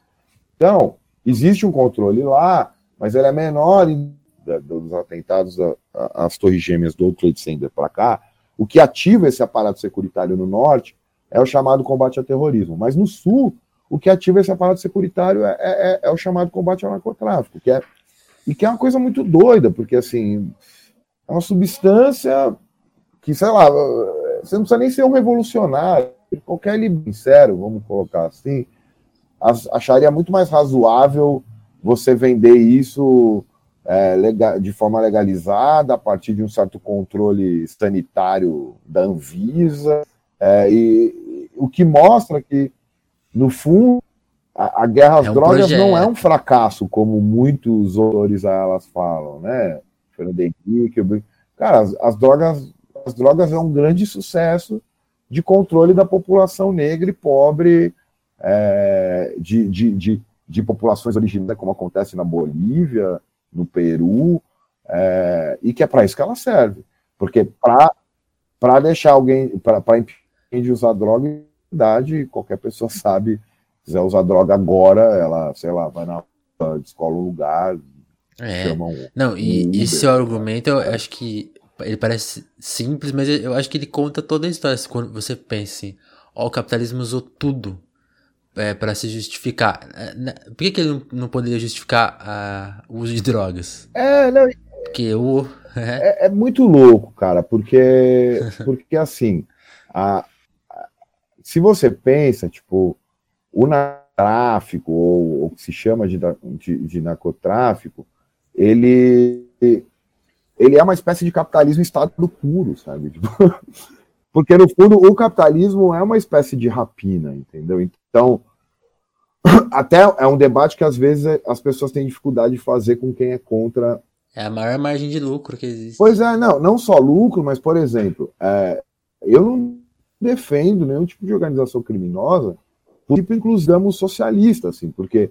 Então, existe um controle lá, mas ele é menor da, dos atentados às Torres Gêmeas do Trade Center para cá, o que ativa esse aparato securitário no norte é o chamado combate ao terrorismo. Mas no sul, o que ativa esse aparato securitário é, é, é o chamado combate ao narcotráfico, que é, e que é uma coisa muito doida, porque assim, é uma substância que, sei lá, você não precisa nem ser um revolucionário, qualquer sincero, vamos colocar assim, acharia muito mais razoável você vender isso é, legal, de forma legalizada, a partir de um certo controle sanitário da Anvisa, é, e o que mostra que, no fundo, a, a guerra às é um drogas projeto. não é um fracasso, como muitos autores elas falam, né? Fernando Henrique, cara, as, as drogas, as drogas é um grande sucesso de controle da população negra e pobre, é, de, de, de, de, populações originárias, como acontece na Bolívia, no Peru, é, e que é para isso que ela serve. Porque para deixar alguém, para impedir de usar droga, idade, qualquer pessoa sabe, se quiser usar droga agora, ela, sei lá, vai na escola um lugar, é. Um, Não, e um esse argumento eu acho que ele parece simples, mas eu acho que ele conta toda a história. Quando você pensa assim, ó, o capitalismo usou tudo é, para se justificar. É, né, por que, que ele não, poderia justificar uh, o uso de drogas? É, não. Porque o. É. é, é muito louco, cara, porque, porque assim, a, a, se você pensa, tipo, o narcotráfico, ou o que se chama de, de, de narcotráfico, ele ele é uma espécie de capitalismo estado puro, sabe? Tipo, porque no fundo o capitalismo é uma espécie de rapina, entendeu? Então, até é um debate que às vezes as pessoas têm dificuldade de fazer com quem é contra. É a maior margem de lucro que existe. Pois é, não, não só lucro, mas por exemplo, é, eu não defendo nenhum tipo de organização criminosa, tipo inclusão socialista, assim, porque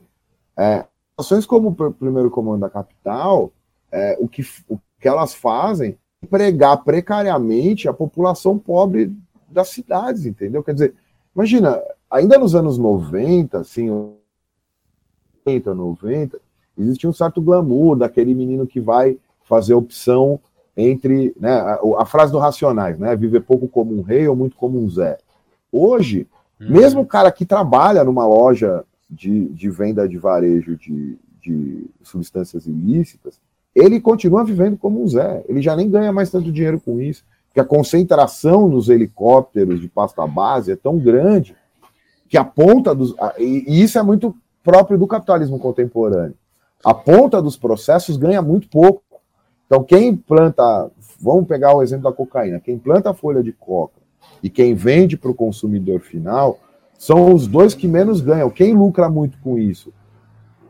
é, ações como o primeiro comando da capital, é, o que o que elas fazem empregar precariamente a população pobre das cidades, entendeu? Quer dizer, imagina, ainda nos anos 90, assim, 80, 90, existia um certo glamour daquele menino que vai fazer opção entre, né, a, a frase do Racionais, né, viver pouco como um rei ou muito como um Zé. Hoje, uhum. mesmo o cara que trabalha numa loja de, de venda de varejo de, de substâncias ilícitas, ele continua vivendo como um Zé. Ele já nem ganha mais tanto dinheiro com isso, porque a concentração nos helicópteros de pasta base é tão grande que a ponta dos. E isso é muito próprio do capitalismo contemporâneo. A ponta dos processos ganha muito pouco. Então, quem planta. Vamos pegar o exemplo da cocaína. Quem planta a folha de coca e quem vende para o consumidor final são os dois que menos ganham. Quem lucra muito com isso?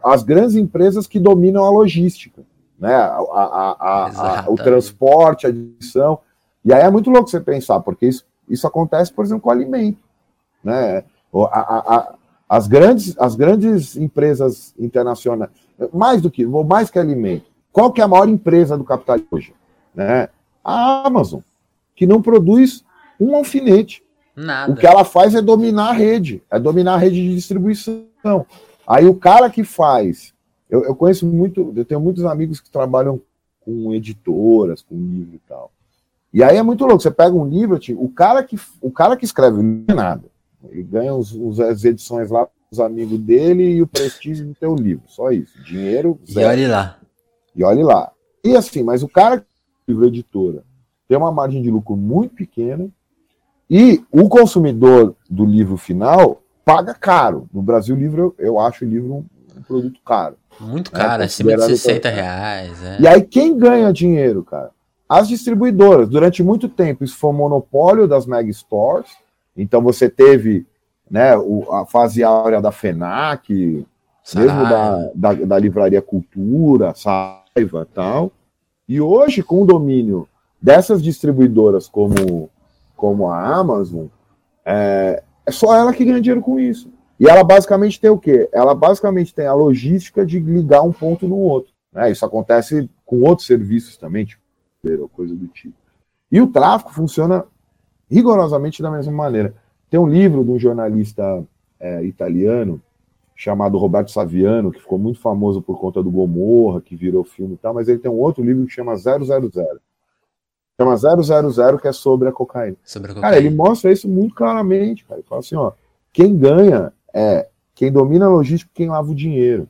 As grandes empresas que dominam a logística né? A, a, a, o transporte, a distribuição. E aí é muito louco você pensar, porque isso, isso acontece, por exemplo, com alimento. Né? as, grandes, as grandes empresas internacionais, mais do que, mais que alimento, qual que é a maior empresa do capitalismo hoje? Né? A Amazon, que não produz um alfinete. Nada. O que ela faz é dominar a rede, é dominar a rede de distribuição. Aí o cara que faz eu, eu conheço muito, eu tenho muitos amigos que trabalham com editoras, com livro e tal. E aí é muito louco. Você pega um livro, tipo, o cara que o cara que escreve não é nada. Ele ganha os, os, as edições lá os amigos dele e o prestígio do teu livro. Só isso. Dinheiro. Zero. E olhe lá. E olhe lá. E assim, mas o cara que livro editora tem uma margem de lucro muito pequena e o consumidor do livro final paga caro. No Brasil, o livro, eu acho o livro um, um produto caro. Muito né, caro, é, acima de 60 reais. É. E aí quem ganha dinheiro, cara? As distribuidoras. Durante muito tempo, isso foi um monopólio das mega stores. Então você teve né, o, a fase áurea da FENAC, mesmo da, da, da, Livraria Cultura, Saiva e tal. E hoje, com o domínio dessas distribuidoras como, como a Amazon, é, é só ela que ganha dinheiro com isso. E ela basicamente tem o quê? Ela basicamente tem a logística de ligar um ponto no outro. Né? Isso acontece com outros serviços também, tipo, coisa do tipo. E o tráfico funciona rigorosamente da mesma maneira. Tem um livro de um jornalista é, italiano chamado Roberto Saviano, que ficou muito famoso por conta do Gomorra, que virou filme e tal, mas ele tem um outro livro que chama 000. Chama 000, que é sobre a cocaína. Sobre a cocaína. Cara, ele mostra isso muito claramente, cara. Ele fala assim, ó, quem ganha é quem domina a logística quem lava o dinheiro.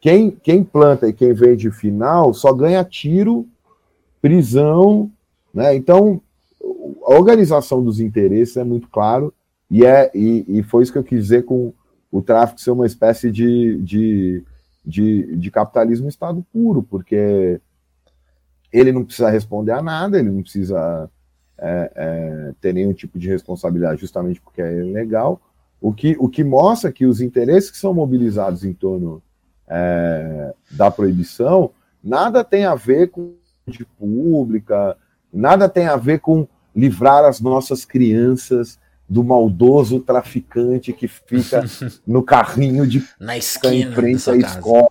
Quem, quem planta e quem vende final só ganha tiro, prisão, né? Então, a organização dos interesses é muito claro e, é, e, e foi isso que eu quis dizer com o tráfico ser uma espécie de, de, de, de capitalismo estado puro, porque ele não precisa responder a nada, ele não precisa é, é, ter nenhum tipo de responsabilidade, justamente porque é ilegal. O que, o que mostra que os interesses que são mobilizados em torno é, da proibição nada tem a ver com de pública, nada tem a ver com livrar as nossas crianças do maldoso traficante que fica no carrinho de na esquina em frente à escola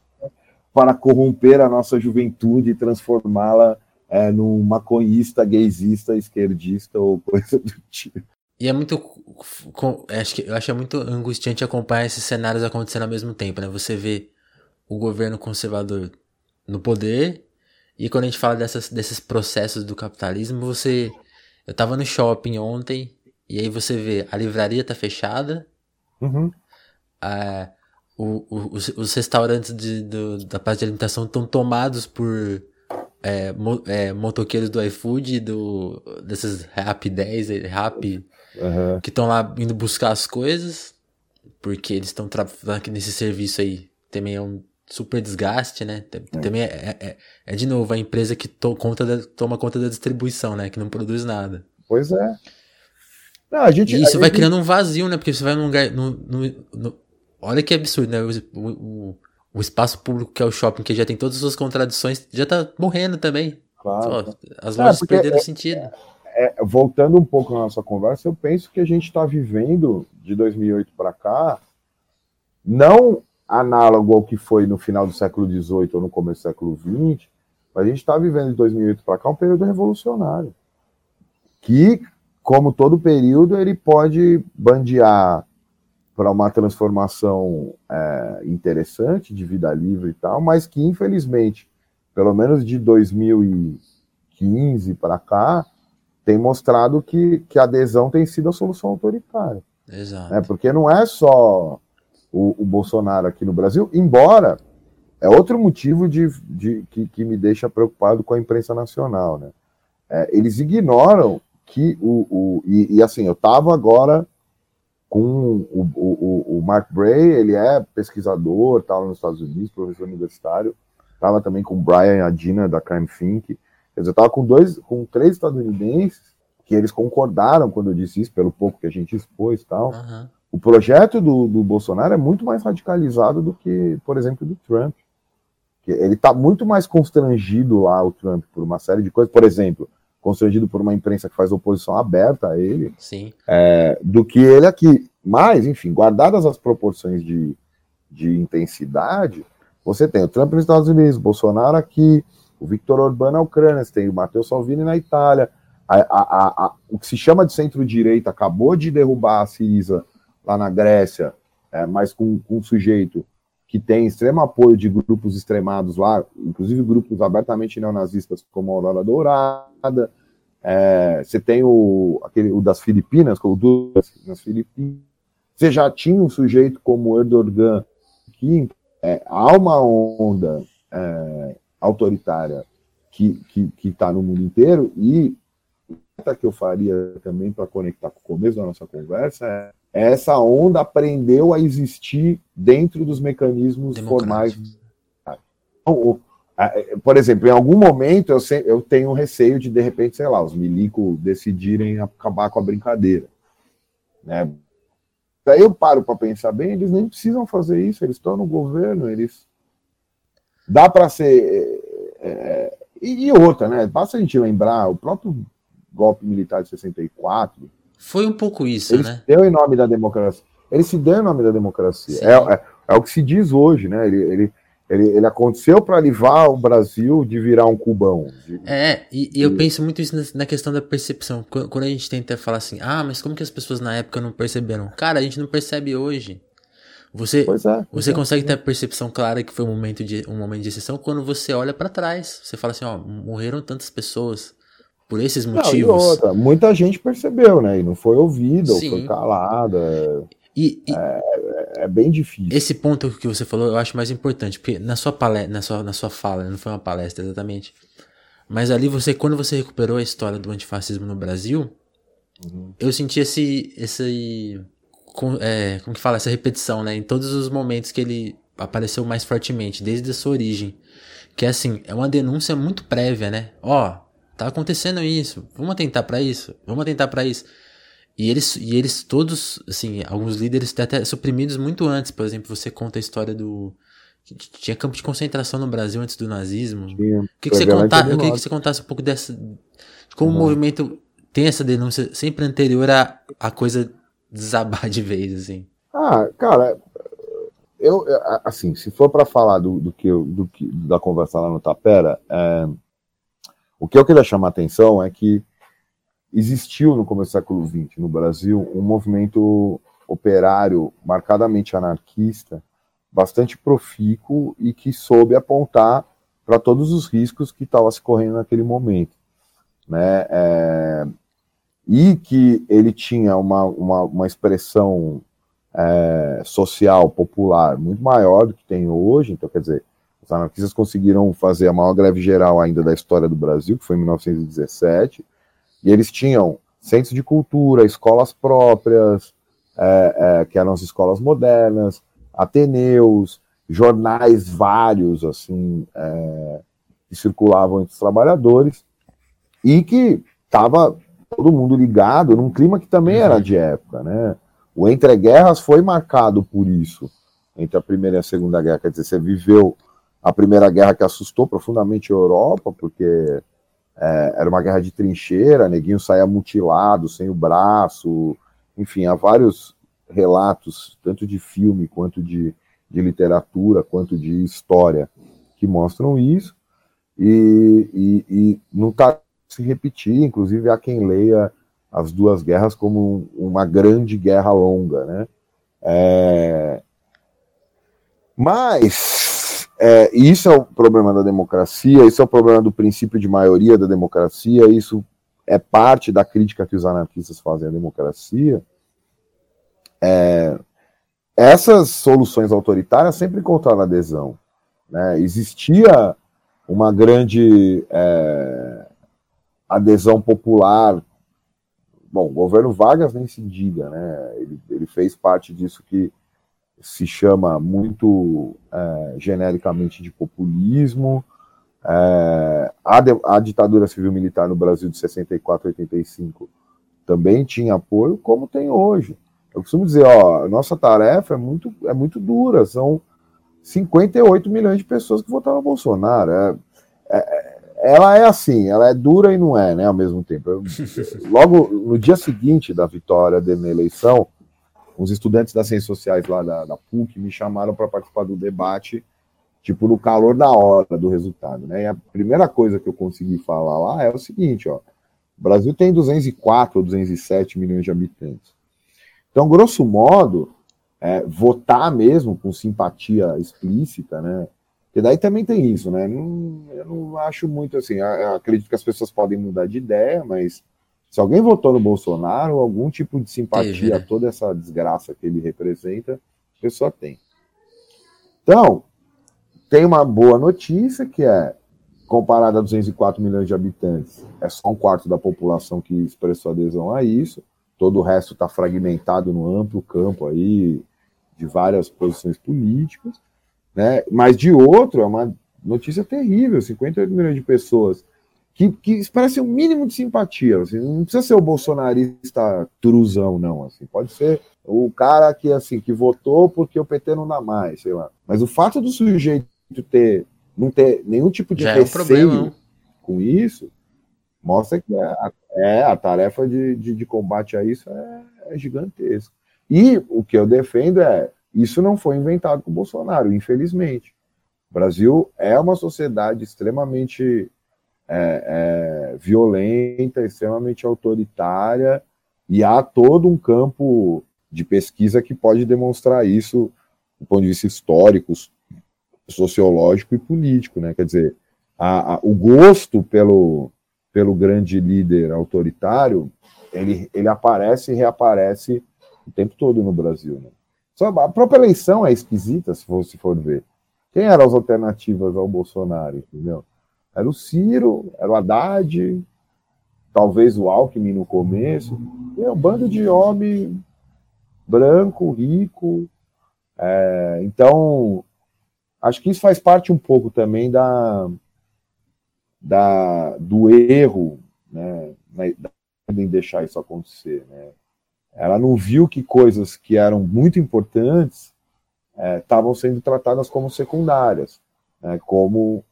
para corromper a nossa juventude e transformá-la é, num maconhista, gaysista, esquerdista ou coisa do tipo. E é muito. Acho que, eu acho muito angustiante acompanhar esses cenários acontecendo ao mesmo tempo, né? Você vê o governo conservador no poder, e quando a gente fala dessas, desses processos do capitalismo, você. Eu tava no shopping ontem e aí você vê, a livraria tá fechada. Uhum. A, o, o, os, os, restaurantes de, do, da parte de alimentação estão tomados por é, mo, é, motoqueiros do iFood, do, desses Rap 10, Rap, uhum. que estão lá indo buscar as coisas, porque eles estão nesse serviço aí. Também é um super desgaste, né? É. Também é, é, é, é, de novo a empresa que to, conta da, toma conta da distribuição, né? Que não produz nada. Pois é. Não, a gente, e isso vai criando um vazio, né? Porque você vai num lugar. No, no, no... Olha que absurdo, né? O, o, o, espaço público que é o shopping, que já tem todas as suas contradições, já tá morrendo também. Claro. as lojas é, perderam é, sentido. É, voltando um pouco na nossa conversa, eu penso que a gente está vivendo de 2008 para cá, não análogo ao que foi no final do século XVIII ou no começo do século XX, mas a gente está vivendo de 2008 para cá um período revolucionário. Que como todo período, ele pode bandear para uma transformação é, interessante de vida livre e tal, mas que infelizmente, pelo menos de 2015 para cá, tem mostrado que, que a adesão tem sido a solução autoritária. Exato. Né? Porque não é só o, o, Bolsonaro aqui no Brasil, embora é outro motivo de, de que, que me deixa preocupado com a imprensa nacional. Né? É, eles ignoram que o. o e, e assim, eu estava agora com o, o, o, Mark Bray, ele é pesquisador, estava nos Estados Unidos, professor universitário, estava também com o Brian Adina da Crime Think, quer dizer, eu estava com dois, com três estadunidenses que eles concordaram quando eu disse isso, pelo pouco que a gente expôs e tal. Uhum. O projeto do, do Bolsonaro é muito mais radicalizado do que, por exemplo, do Trump. Ele está muito mais constrangido lá, o Trump, por uma série de coisas. Por exemplo, constrangido por uma imprensa que faz oposição aberta a ele, Sim. É, do que ele aqui. Mas, enfim, guardadas as proporções de, de intensidade, você tem o Trump nos Estados Unidos, Bolsonaro aqui, o Victor Orbán na Ucrânia, você tem o Matteo Salvini na Itália, a, a, a, o que se chama de centro-direita acabou de derrubar a Siriza lá na Grécia, é, mas com, com um sujeito que tem extremo apoio de grupos extremados lá, inclusive grupos abertamente neonazistas como a Aurora Dourada. É, você tem o, aquele, o das Filipinas, o do, nas Filipinas. Você já tinha um sujeito como Erdogan, que é, há uma onda é, autoritária que está no mundo inteiro, e a que eu faria também para conectar com o começo da nossa conversa é essa onda aprendeu a existir dentro dos mecanismos formais. Então, é, por exemplo, em algum momento eu, eu tenho receio de, de repente, sei lá, os milico decidirem acabar com a brincadeira. Né? Daí eu paro para pensar bem, eles nem precisam fazer isso, eles estão no governo, eles. Dá para ser. É, é e outra, né? Basta a gente lembrar, o próprio golpe militar de 64 foi um pouco isso, ele né? Se deu em nome da democracia. Ele se deu em nome da democracia. É, é, é, o que se diz hoje, né? Ele, ele, ele, ele aconteceu para livrar o Brasil de virar um cubão. De, é, e, e, eu penso muito isso na, na, questão da percepção. Quando a gente tenta falar assim, ah, mas como que as pessoas na época não perceberam? Cara, a gente não percebe hoje. Você, é, você é. consegue ter a percepção clara que foi um momento de, um momento de exceção quando você olha para trás. Você fala assim, ó, morreram tantas pessoas por esses motivos. Não, outra, muita gente percebeu, né? E não foi ouvida, ou foi calada. E, e é, é, bem difícil. Esse ponto que você falou eu acho mais importante, porque na sua palestra, na sua, na sua fala, não foi uma palestra exatamente, mas ali você, quando você recuperou a história do antifascismo no Brasil, uhum. eu senti esse, esse com, é, como que fala, essa repetição, né? Em todos os momentos que ele apareceu mais fortemente, desde a sua origem. Que é assim, é uma denúncia muito prévia, né? Ó, tá acontecendo isso, vamos atentar para isso, vamos atentar para isso. E eles, e eles todos, assim, alguns líderes até suprimidos muito antes. Por exemplo, você conta a história do. Tinha campo de concentração no Brasil antes do nazismo. Tinha. Que, que você contar, eu queria que você contasse um pouco dessa. De como uhum. o movimento tem essa denúncia sempre anterior a, a coisa desabar de vez, assim. Ah, cara, eu, assim, se for para falar do, do, que, do que da conversa lá no Tapera, é, o que eu queria chamar a atenção é que existiu no começo do século XX no Brasil um movimento operário marcadamente anarquista, bastante profícuo e que soube apontar para todos os riscos que estavam se correndo naquele momento. Né? É, e que ele tinha uma, uma, uma expressão é, social, popular, muito maior do que tem hoje. Então, quer dizer, os anarquistas conseguiram fazer a maior greve geral ainda da história do Brasil, que foi em 1917, e eles tinham centros de cultura, escolas próprias, é, é, que eram as escolas modernas, ateneus, jornais vários, assim, é, que circulavam entre os trabalhadores, e que estava todo mundo ligado num clima que também era uhum. de época, né? O entre guerras foi marcado por isso, entre a primeira e a segunda guerra, quer dizer, você viveu a primeira guerra que assustou profundamente a Europa, porque é, era uma guerra de trincheira, neguinho saía mutilado, sem o braço, enfim, há vários relatos, tanto de filme quanto de, de literatura, quanto de história, que mostram isso, e, e, e não está se repetir, inclusive há quem leia as duas guerras como uma grande guerra longa, né? É... Mas é, isso é o problema da democracia, isso é o problema do princípio de maioria da democracia, isso é parte da crítica que os anarquistas fazem à democracia. É, essas soluções autoritárias sempre encontraram adesão. Né? Existia uma grande é, adesão popular. Bom, o governo Vargas nem se diga, né? Ele, ele fez parte disso que se chama muito é, genericamente de populismo. É, a, de, a, ditadura civil-militar no Brasil de 64 a 85 também tinha apoio, como tem hoje. Eu costumo dizer, ó, nossa tarefa é muito, é muito dura, são 58 milhões de pessoas que votaram Bolsonaro. É, é, ela é assim, ela é dura e não é, né, ao mesmo tempo. Eu, logo no dia seguinte da vitória dele na eleição, os estudantes das ciências sociais lá da, da PUC me chamaram para participar do debate, tipo, no calor da hora do resultado, né? E a primeira coisa que eu consegui falar lá é o seguinte, ó, o Brasil tem 204 ou 207 milhões de habitantes. Então, grosso modo, é, votar mesmo com simpatia explícita, né? Porque daí também tem isso, né? Não, eu não acho muito assim. Eu acredito que as pessoas podem mudar de ideia, mas se alguém votou no Bolsonaro, algum tipo de simpatia a né? toda essa desgraça que ele representa, a pessoa tem. Então, tem uma boa notícia que é, comparado a 204 milhões de habitantes, é só um quarto da população que expressou adesão a isso. Todo o resto está fragmentado no amplo campo aí de várias posições políticas. Né? Mas de outro, é uma notícia terrível: 58 milhões de pessoas que, que expressam um mínimo de simpatia. Assim, não precisa ser o bolsonarista truzão, não. Assim, pode ser o cara que assim que votou porque o PT não dá mais, sei lá. Mas o fato do sujeito ter não ter nenhum tipo de Já receio é um problema, com isso mostra que é a, é, a tarefa de, de, de, combate a isso é, é gigantesca. E o que eu defendo é isso não foi inventado com Bolsonaro, infelizmente. O Brasil é uma sociedade extremamente é, é, violenta, extremamente autoritária, e há todo um campo de pesquisa que pode demonstrar isso do ponto de vista histórico, sociológico e político, né? Quer dizer, a, a, o gosto pelo, pelo grande líder autoritário, ele, ele aparece e reaparece o tempo todo no Brasil, né? A própria eleição é esquisita, se se for ver. Quem eram as alternativas ao Bolsonaro, entendeu? Era o Ciro, era o Haddad, talvez o Alckmin no começo. É um bando de homem branco, rico. É, então, acho que isso faz parte um pouco também da, da do erro, né, em deixar isso acontecer, né? Ela não viu que coisas que eram muito importantes estavam é, sendo tratadas como secundárias, né, como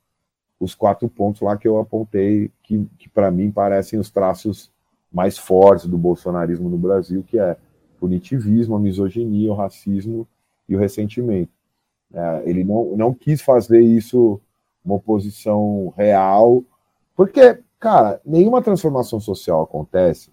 os quatro pontos lá que eu apontei, que, que para mim parecem os traços mais fortes do bolsonarismo no Brasil, que é punitivismo, a misoginia, o racismo e o ressentimento. É, ele não, não quis fazer isso uma oposição real, porque, cara, nenhuma transformação social acontece,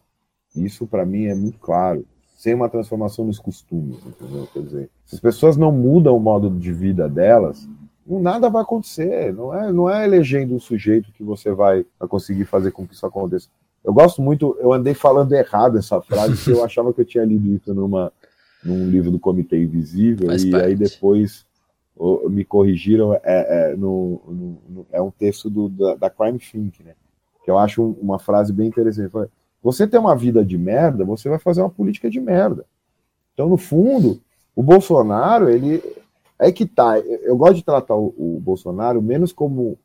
isso para mim é muito claro, sem uma transformação nos costumes, entendeu? Quer dizer, se as pessoas não mudam o modo de vida delas, nada vai acontecer. Não é, não é elegendo um sujeito que você vai, conseguir fazer com que isso aconteça. Eu gosto muito, eu andei falando errado essa frase, porque eu achava que eu tinha lido isso numa, num livro do Comitê Invisível, Faz e parte. aí depois me corrigiram, é, é, no, no, é um texto do, da, da, Crime Think, né? Que eu acho uma frase bem interessante. Você tem uma vida de merda, você vai fazer uma política de merda. Então, no fundo, o Bolsonaro, ele é que tá. Eu gosto de tratar o, o Bolsonaro menos como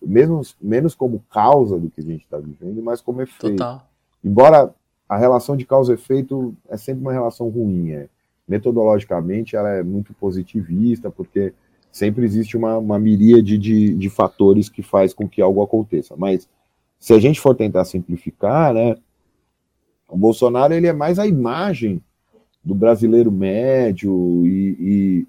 menos, menos como causa do que a gente está vivendo, mas como efeito. Total. Embora a relação de causa e efeito é sempre uma relação ruim. É. Metodologicamente, ela é muito positivista, porque sempre existe uma, uma miríade de, de fatores que faz com que algo aconteça. Mas se a gente for tentar simplificar, né, o Bolsonaro ele é mais a imagem do brasileiro médio e,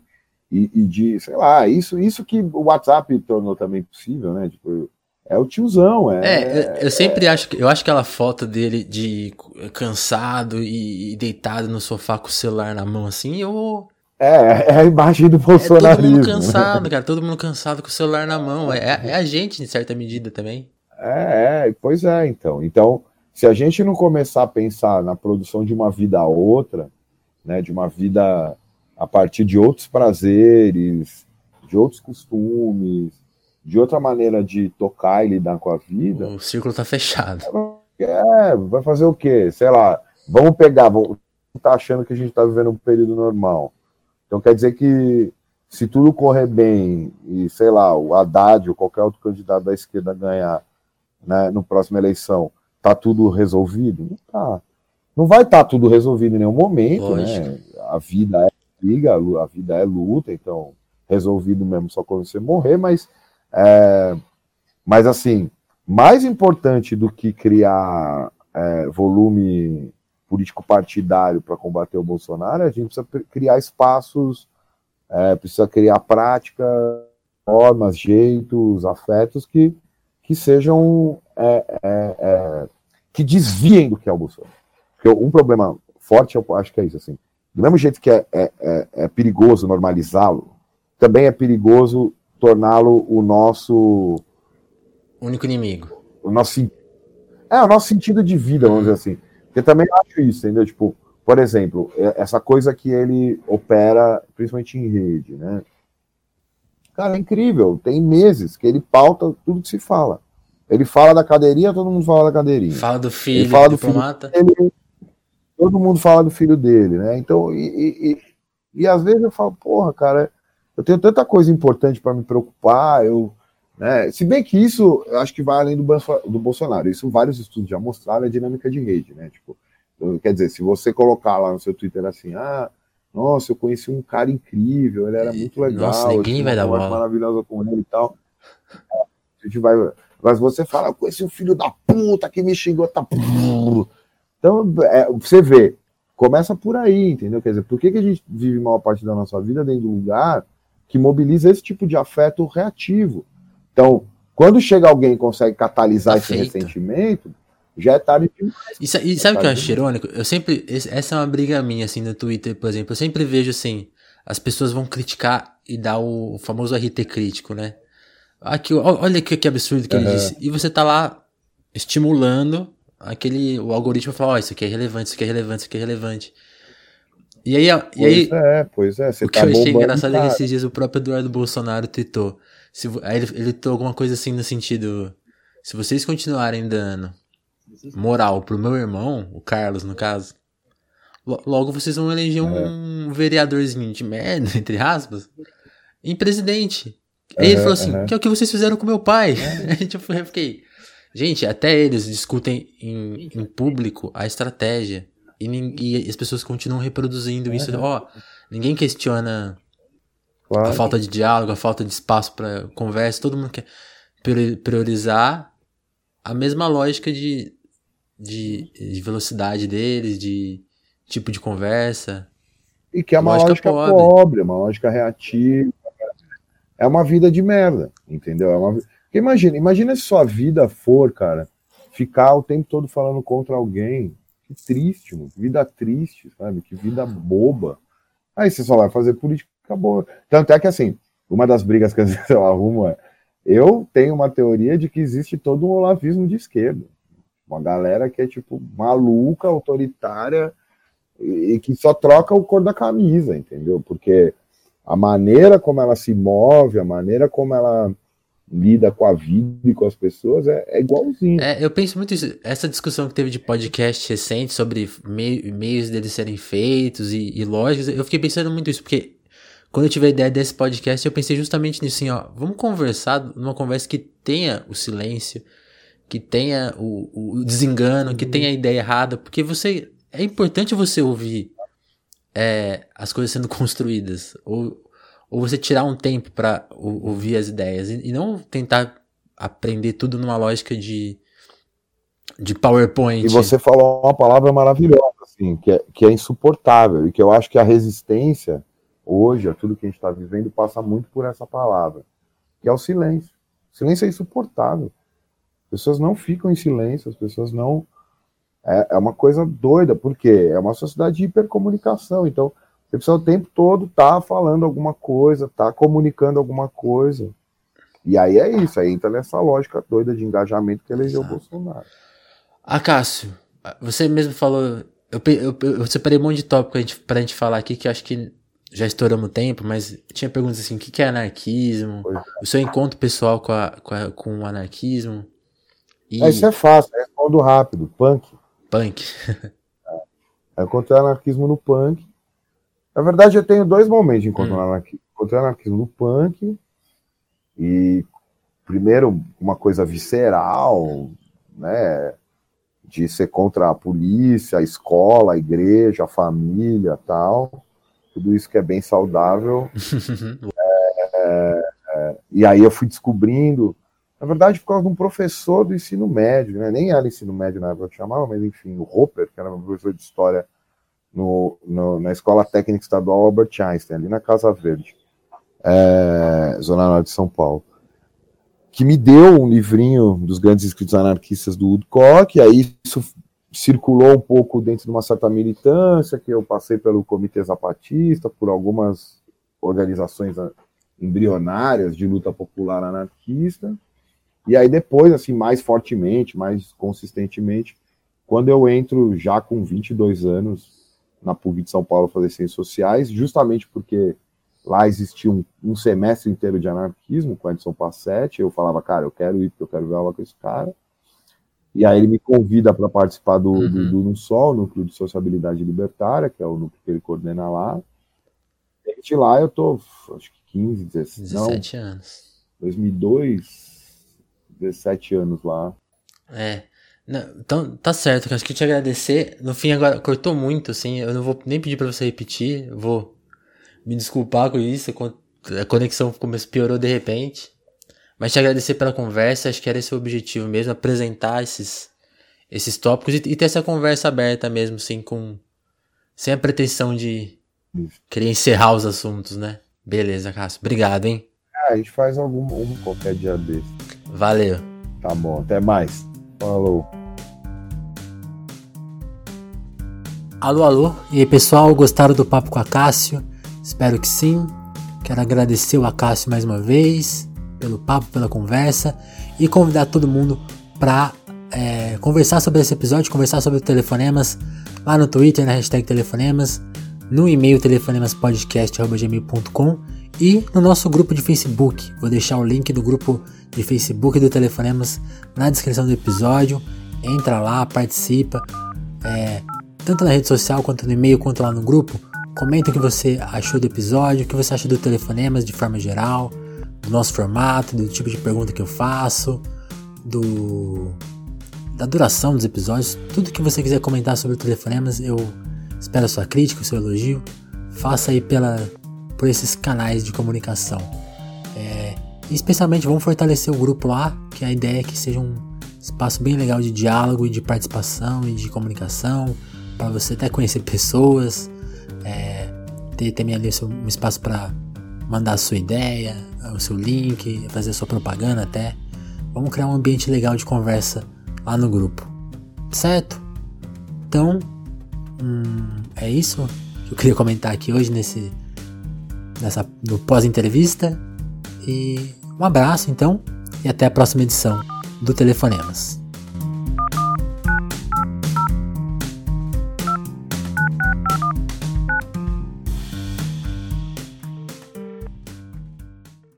e, e, de, sei lá, isso, isso que o WhatsApp tornou também possível, né? Tipo, é o tiozão, é. É, eu, sempre é... acho que eu acho aquela foto dele de cansado e, e, deitado no sofá com o celular na mão assim, eu é, é a imagem do bolsonarismo. É todo mundo cansado, cara, todo mundo cansado com o celular na mão. É, é a gente, em certa medida, também. É, é, pois é, então. Então, se a gente não começar a pensar na produção de uma vida a outra, né, de uma vida a partir de outros prazeres, de outros costumes, de outra maneira de tocar e lidar com a vida. O círculo tá fechado. É, vai fazer o quê? Sei lá, vamos pegar, vamos, tá achando que a gente tá vivendo um período normal. Então quer dizer que se tudo correr bem e, sei lá, o Haddad ou qualquer outro candidato da esquerda ganhar né, no próxima eleição, tá tudo resolvido? Não tá. Não vai estar tá tudo resolvido em nenhum momento, né? A vida é briga, a vida é luta, então resolvido mesmo só quando você morrer, mas é, mas assim, mais importante do que criar é, volume político partidário para combater o Bolsonaro, a gente precisa criar espaços, é, precisa criar práticas, formas, jeitos, afetos que, que sejam é, é, é, que desviem do que é o Bolsonaro. Porque um problema forte, eu acho que é isso, assim. Do mesmo jeito que é, é, é, é perigoso normalizá-lo, também é perigoso torná-lo o nosso. Único inimigo. O nosso. É, o nosso sentido de vida, vamos dizer assim. Porque também acho isso, entendeu? Tipo, por exemplo, é, essa coisa que ele opera, principalmente em rede, né? Cara, é incrível. Tem meses que ele pauta tudo que se fala. Ele fala da cadeirinha, todo mundo fala da cadeirinha. Fala do filho, ele fala do diplomata. Filho dele, todo mundo fala do filho dele, né? Então, e, e, e, às vezes eu falo, porra, cara, eu tenho tanta coisa importante para me preocupar, eu. Né? Se bem que isso, eu acho que vai além do, do Bolsonaro. Isso vários estudos já mostraram a dinâmica de rede, né? Tipo, quer dizer, se você colocar lá no seu Twitter assim, ah, nossa, eu conheci um cara incrível, ele era muito legal. Nossa, ninguém vai dar bola. maravilhosa com ele e tal. A gente vai. Mas você fala, eu conheci um filho da puta que me xingou, tá. Então, é, você vê, começa por aí, entendeu? Quer dizer, por que, que a gente vive maior parte da nossa vida dentro de um lugar que mobiliza esse tipo de afeto reativo? Então, quando chega alguém e consegue catalisar esse ressentimento, já é tarde demais. E, e sabe o que eu acho irônico? Eu sempre. Essa é uma briga minha, assim, no Twitter, por exemplo. Eu sempre vejo assim. as pessoas vão criticar e dar o famoso RT crítico, né? Aqui, olha que, que absurdo que uhum. ele disse. E você tá lá estimulando aquele. O algoritmo fala, ó, oh, isso aqui é relevante, isso aqui é relevante, isso aqui é relevante. E aí, e aí pois é, pois é. Você o que tá eu achei engraçado é que esses dias o próprio Eduardo Bolsonaro tweetou. Se, aí ele, ele tweetou alguma coisa assim no sentido. Se vocês continuarem dando moral pro meu irmão, o Carlos, no caso, logo vocês vão eleger um é. vereadorzinho de merda, entre aspas, em presidente. Aí uhum, ele falou assim, uhum. que é o que vocês fizeram com meu pai. Uhum. tipo, eu fiquei. Gente, até eles discutem em, em público a estratégia. E, e, as pessoas continuam reproduzindo isso. Ó, oh, ninguém questiona claro. a falta de diálogo, a falta de espaço para conversa. Todo mundo quer priorizar a mesma lógica de, de, de velocidade deles, de tipo de conversa. E que é uma lógica, lógica pobre. pobre, uma lógica reativa. É uma vida de merda, entendeu? É uma... Porque imagina, imagina se sua vida for, cara, ficar o tempo todo falando contra alguém. Que triste, mano. Que vida triste, sabe? Que vida boba. Aí você só vai fazer política boa. Tanto é que, assim, uma das brigas que eu arrumo é. Eu tenho uma teoria de que existe todo um olavismo de esquerda. Uma galera que é, tipo, maluca, autoritária, e que só troca o cor da camisa, entendeu? Porque a maneira como ela se move, a maneira como ela lida com a vida e com as pessoas é, é igualzinho. É, eu penso muito isso. Essa discussão que teve de podcast recente sobre meios meios deles serem feitos e, e lógicas, eu fiquei pensando muito isso, porque quando eu tive a ideia desse podcast, eu pensei justamente nisso, assim, ó, vamos conversar numa conversa que tenha o silêncio, que tenha o, o desengano, que tenha a ideia errada, porque você é importante você ouvir é, as coisas sendo construídas, ou, ou você tirar um tempo para ouvir as ideias, e, e, não tentar aprender tudo numa lógica de, de PowerPoint. E você falou uma palavra maravilhosa, assim, que é, que é insuportável, e que eu acho que a resistência, hoje, a tudo que a gente está vivendo, passa muito por essa palavra, que é o silêncio. O silêncio é insuportável. As pessoas não ficam em silêncio, as pessoas não é, é uma coisa doida, porque é uma sociedade de hipercomunicação, então você precisa o tempo todo estar tá falando alguma coisa, tá comunicando alguma coisa. E aí é isso, aí entra nessa lógica doida de engajamento que elegeu o Bolsonaro. Ah, Cássio, você mesmo falou. Eu, eu, eu separei um monte de tópico pra gente, pra gente falar aqui que acho que já estouramos o tempo, mas tinha perguntas assim: o que é anarquismo? É. O seu encontro pessoal com, a, com, a, com o anarquismo? E... É, isso é fácil, respondo rápido: punk. Punk. é, eu encontrei anarquismo no punk. Na verdade, eu tenho dois momentos de encontrar hum. anarquismo. Encontrei anarquismo no punk e primeiro uma coisa visceral, né, de ser contra a polícia, a escola, a igreja, a família, tal. Tudo isso que é bem saudável. é, é, é, e aí eu fui descobrindo na verdade, por causa de um professor do ensino médio, né? nem era ensino médio na época que chamava, mas enfim, o Hopper, que era meu professor de história no, no, na Escola Técnica Estadual Albert Einstein, ali na Casa Verde, é, Zona Norte de São Paulo, que me deu um livrinho dos grandes escritos anarquistas do Woodcock, e aí isso circulou um pouco dentro de uma certa militância, que eu passei pelo Comitê Zapatista, por algumas organizações embrionárias de luta popular anarquista, e aí depois, assim, mais fortemente, mais consistentemente, quando eu entro já com 22 anos na PUC de São Paulo fazer ciências sociais, justamente porque lá existia um, um semestre inteiro de anarquismo com Edson Passetti, eu falava, cara, eu quero ir porque eu quero ver aula com esse cara. E aí ele me convida para participar do, uhum. do, do NUSOL, Núcleo de Sociabilidade Libertária, que é o núcleo que ele coordena lá. E de lá eu tô, acho que 15, 16, 17 não, anos. 2002, 17 anos lá. É. Não, então, tá certo, eu acho que te agradecer. No fim, agora cortou muito, assim. Eu não vou nem pedir para você repetir. Vou me desculpar com isso. A conexão começou, piorou de repente. Mas te agradecer pela conversa. Acho que era esse o objetivo mesmo, apresentar esses, esses tópicos e, e ter essa conversa aberta mesmo, assim, com. Sem a pretensão de querer encerrar os assuntos, né? Beleza, Cássio. Obrigado, hein? Ah, a gente faz algum um qualquer dia desse. Valeu. Tá bom, até mais. Falou. Alô, alô. E aí, pessoal, gostaram do papo com a Cássio? Espero que sim. Quero agradecer o Acácio mais uma vez pelo papo, pela conversa e convidar todo mundo para é, conversar sobre esse episódio, conversar sobre telefonemas lá no Twitter, na hashtag telefonemas, no e-mail telefonemaspodcast.gmail.com e no nosso grupo de Facebook. Vou deixar o link do grupo de Facebook do Telefonemas na descrição do episódio. Entra lá, participa, é, tanto na rede social quanto no e-mail quanto lá no grupo. Comenta o que você achou do episódio, o que você achou do Telefonemas de forma geral, do nosso formato, do tipo de pergunta que eu faço, do da duração dos episódios, tudo que você quiser comentar sobre o Telefonemas, eu espero sua crítica, o seu elogio. Faça aí pela, por esses canais de comunicação. É, especialmente vamos fortalecer o grupo lá, que a ideia é que seja um espaço bem legal de diálogo e de participação e de comunicação, para você até conhecer pessoas, é, ter também ali um espaço para mandar a sua ideia, o seu link, fazer a sua propaganda até. Vamos criar um ambiente legal de conversa lá no grupo, certo? Então, hum, é isso que eu queria comentar aqui hoje nesse nessa no pós-entrevista e um abraço então e até a próxima edição do Telefonemas.